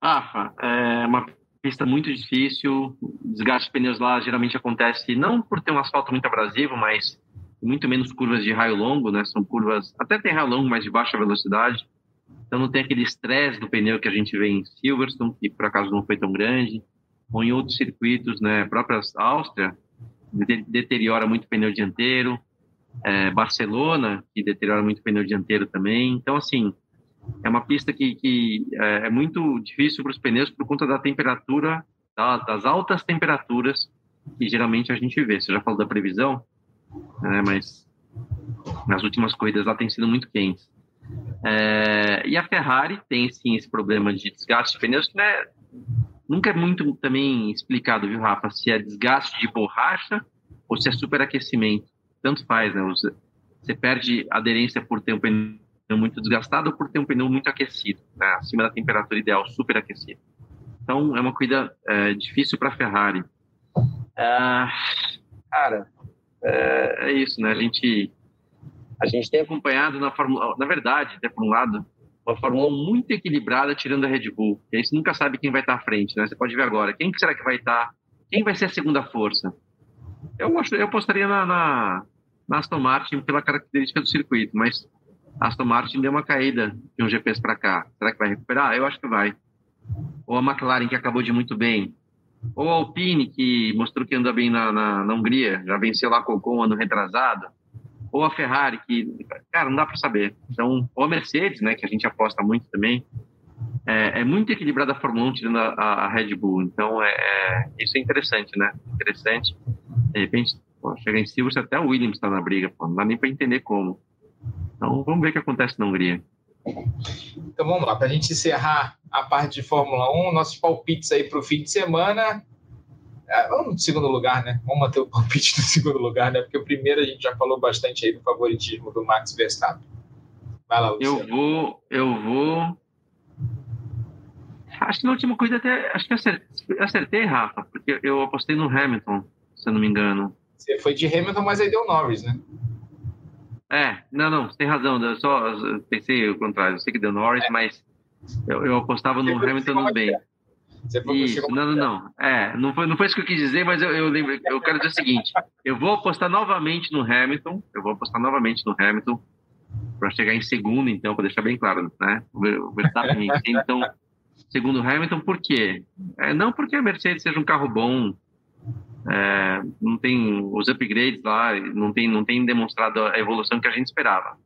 Rafa, é uma pista muito difícil. Desgaste de pneus lá geralmente acontece não por ter um asfalto muito abrasivo, mas muito menos curvas de raio longo, né? São curvas, até tem raio longo, mas de baixa velocidade. Então não tem aquele estresse do pneu que a gente vê em Silverstone, que por acaso não foi tão grande ou em outros circuitos, né, própria Áustria, deteriora muito o pneu dianteiro, é, Barcelona, que deteriora muito o pneu dianteiro também. Então, assim, é uma pista que, que é, é muito difícil para os pneus por conta da temperatura, tá, das altas temperaturas que geralmente a gente vê. Você já falou da previsão, né, mas nas últimas corridas lá tem sido muito quentes. É, e a Ferrari tem sim esse problema de desgaste de pneus, que não é Nunca é muito também explicado, viu, Rafa, se é desgaste de borracha ou se é superaquecimento. Tanto faz, né? Você perde aderência por ter um pneu muito desgastado ou por ter um pneu muito aquecido, né? acima da temperatura ideal, superaquecido. Então, é uma corrida é, difícil para a Ferrari. Ah, cara, é, é, isso, né? A gente, a gente tem acompanhado na Fórmula... Na verdade, até por um lado, uma Fórmula 1 muito equilibrada, tirando a Red Bull. E aí você nunca sabe quem vai estar à frente, né? Você pode ver agora. Quem será que vai estar? Quem vai ser a segunda força? Eu, eu apostaria na, na, na Aston Martin pela característica do circuito, mas a Aston Martin deu uma caída de um GPS para cá. Será que vai recuperar? Eu acho que vai. Ou a McLaren, que acabou de muito bem. Ou a Alpine, que mostrou que anda bem na, na, na Hungria, já venceu lá com o ano retrasado ou a Ferrari, que, cara, não dá para saber. Então, ou a Mercedes, né, que a gente aposta muito também, é, é muito equilibrada a Fórmula 1 tirando a, a Red Bull. Então, é, é, isso é interessante, né? Interessante. De repente, pô, chega em Silverstone, até o Williams está na briga, pô, não dá nem para entender como. Então, vamos ver o que acontece na Hungria. Então vamos lá, para a gente encerrar a parte de Fórmula 1, nossos palpites aí para o fim de semana. É, vamos no segundo lugar, né? Vamos manter o palpite no segundo lugar, né? Porque o primeiro a gente já falou bastante aí do favoritismo do Max Verstappen. Vai lá, Luciano. Eu vou, eu vou. Acho que na última coisa até. Acho que acertei, acertei, Rafa, porque eu apostei no Hamilton, se eu não me engano. Você foi de Hamilton, mas aí deu Norris, né? É, não, não, você tem razão. Eu só pensei o contrário. Eu sei que deu Norris, é. mas eu, eu apostava no Hamilton no bem. Isso, não, não, não. É, não foi, não foi isso que eu quis dizer, mas eu, eu lembro, eu quero dizer o seguinte: eu vou apostar novamente no Hamilton, eu vou apostar novamente no Hamilton, para chegar em segundo, então, para deixar bem claro, né? O Verstappen então segundo Hamilton, por quê? É, não porque a Mercedes seja um carro bom, é, não tem os upgrades lá, não tem, não tem demonstrado a evolução que a gente esperava.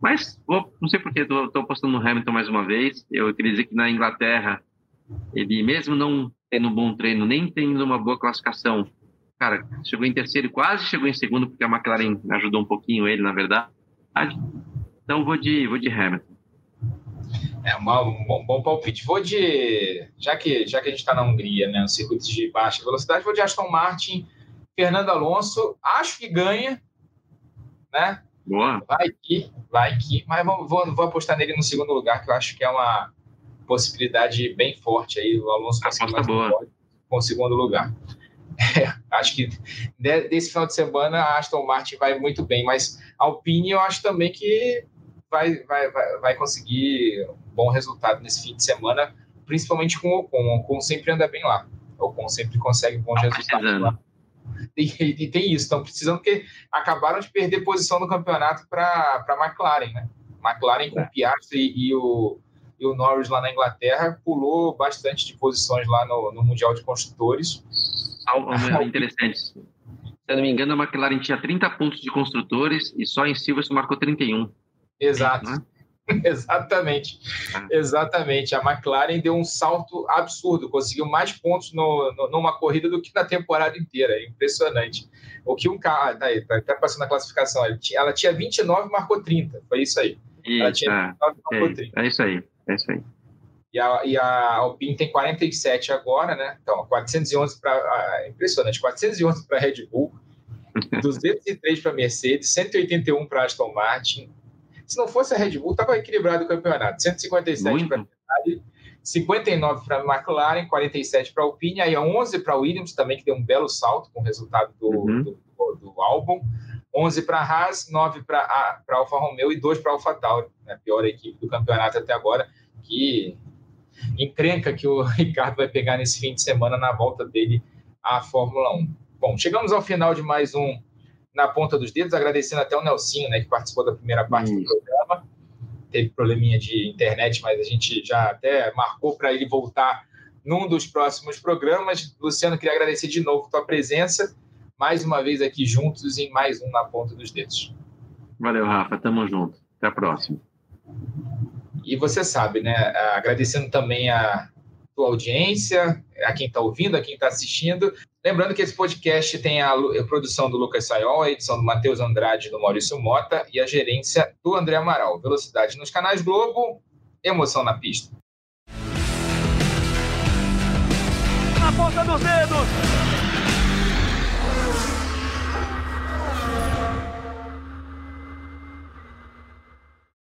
Mas vou, não sei porque estou apostando no Hamilton mais uma vez. Eu queria dizer que na Inglaterra, ele mesmo não tendo um bom treino, nem tendo uma boa classificação, cara, chegou em terceiro, quase chegou em segundo, porque a McLaren ajudou um pouquinho ele, na verdade. Então vou de, vou de Hamilton. É uma, um bom, bom, palpite. Vou de. Já que, já que a gente está na Hungria, né? No circuito de baixa velocidade, vou de Aston Martin, Fernando Alonso. Acho que ganha, né? Boa. Vai que, vai que. Mas vou, vou, vou, apostar nele no segundo lugar, que eu acho que é uma possibilidade bem forte aí. O Alonso conseguir mais boa. Um com o segundo lugar. É, acho que desse final de semana a Aston Martin vai muito bem, mas a Alpine eu acho também que vai, vai, vai, vai conseguir um bom resultado nesse fim de semana, principalmente com o Ocon. O Ocon sempre anda bem lá. O Ocon sempre consegue bons tá resultados lá. E, e, tem isso, estão precisando porque acabaram de perder posição no campeonato para a McLaren, né? McLaren com o Piastri e, e, o, e o Norris lá na Inglaterra pulou bastante de posições lá no, no Mundial de Construtores. Interessante. Se eu não me engano, a McLaren tinha 30 pontos de construtores e só em Silverstone marcou 31. Exato. Né? Exatamente. Ah. Exatamente. A McLaren deu um salto absurdo, conseguiu mais pontos no, no, numa corrida do que na temporada inteira. É impressionante. O que um carro. Ah, tá aí, tá, tá, passando a classificação. Ela tinha, ela tinha 29 e marcou 30. Foi isso aí. Isso, ela tinha 29 e marcou é, 30. É isso aí. É isso aí. E a, e a Alpine tem 47 agora, né? Então, 411 para. Impressionante, 411 para Red Bull, 203 para Mercedes, 181 para Aston Martin, se não fosse a Red Bull, estava equilibrado o campeonato. 157 para Ferrari, 59 para McLaren, 47 para Alpine, aí 11 para Williams também, que deu um belo salto com o resultado do, uhum. do, do, do álbum. 11 para a Haas, 9 para a Alfa Romeo e 2 para a Alfa Tauri, né? a pior equipe do campeonato até agora, que encrenca que o Ricardo vai pegar nesse fim de semana na volta dele à Fórmula 1. Bom, chegamos ao final de mais um na ponta dos dedos, agradecendo até o Nelsinho, né, que participou da primeira parte do programa. Teve probleminha de internet, mas a gente já até marcou para ele voltar num dos próximos programas. Luciano, queria agradecer de novo a tua presença, mais uma vez aqui juntos em mais um Na Ponta dos Dedos. Valeu, Rafa. Tamo junto. Até a próxima. E você sabe, né? Agradecendo também a tua audiência, a quem está ouvindo, a quem está assistindo. Lembrando que esse podcast tem a, produção do Lucas Sayol, a edição do Matheus Andrade e do Maurício Mota e a gerência do André Amaral. Velocidade nos canais Globo, emoção na pista. Na ponta dos dedos!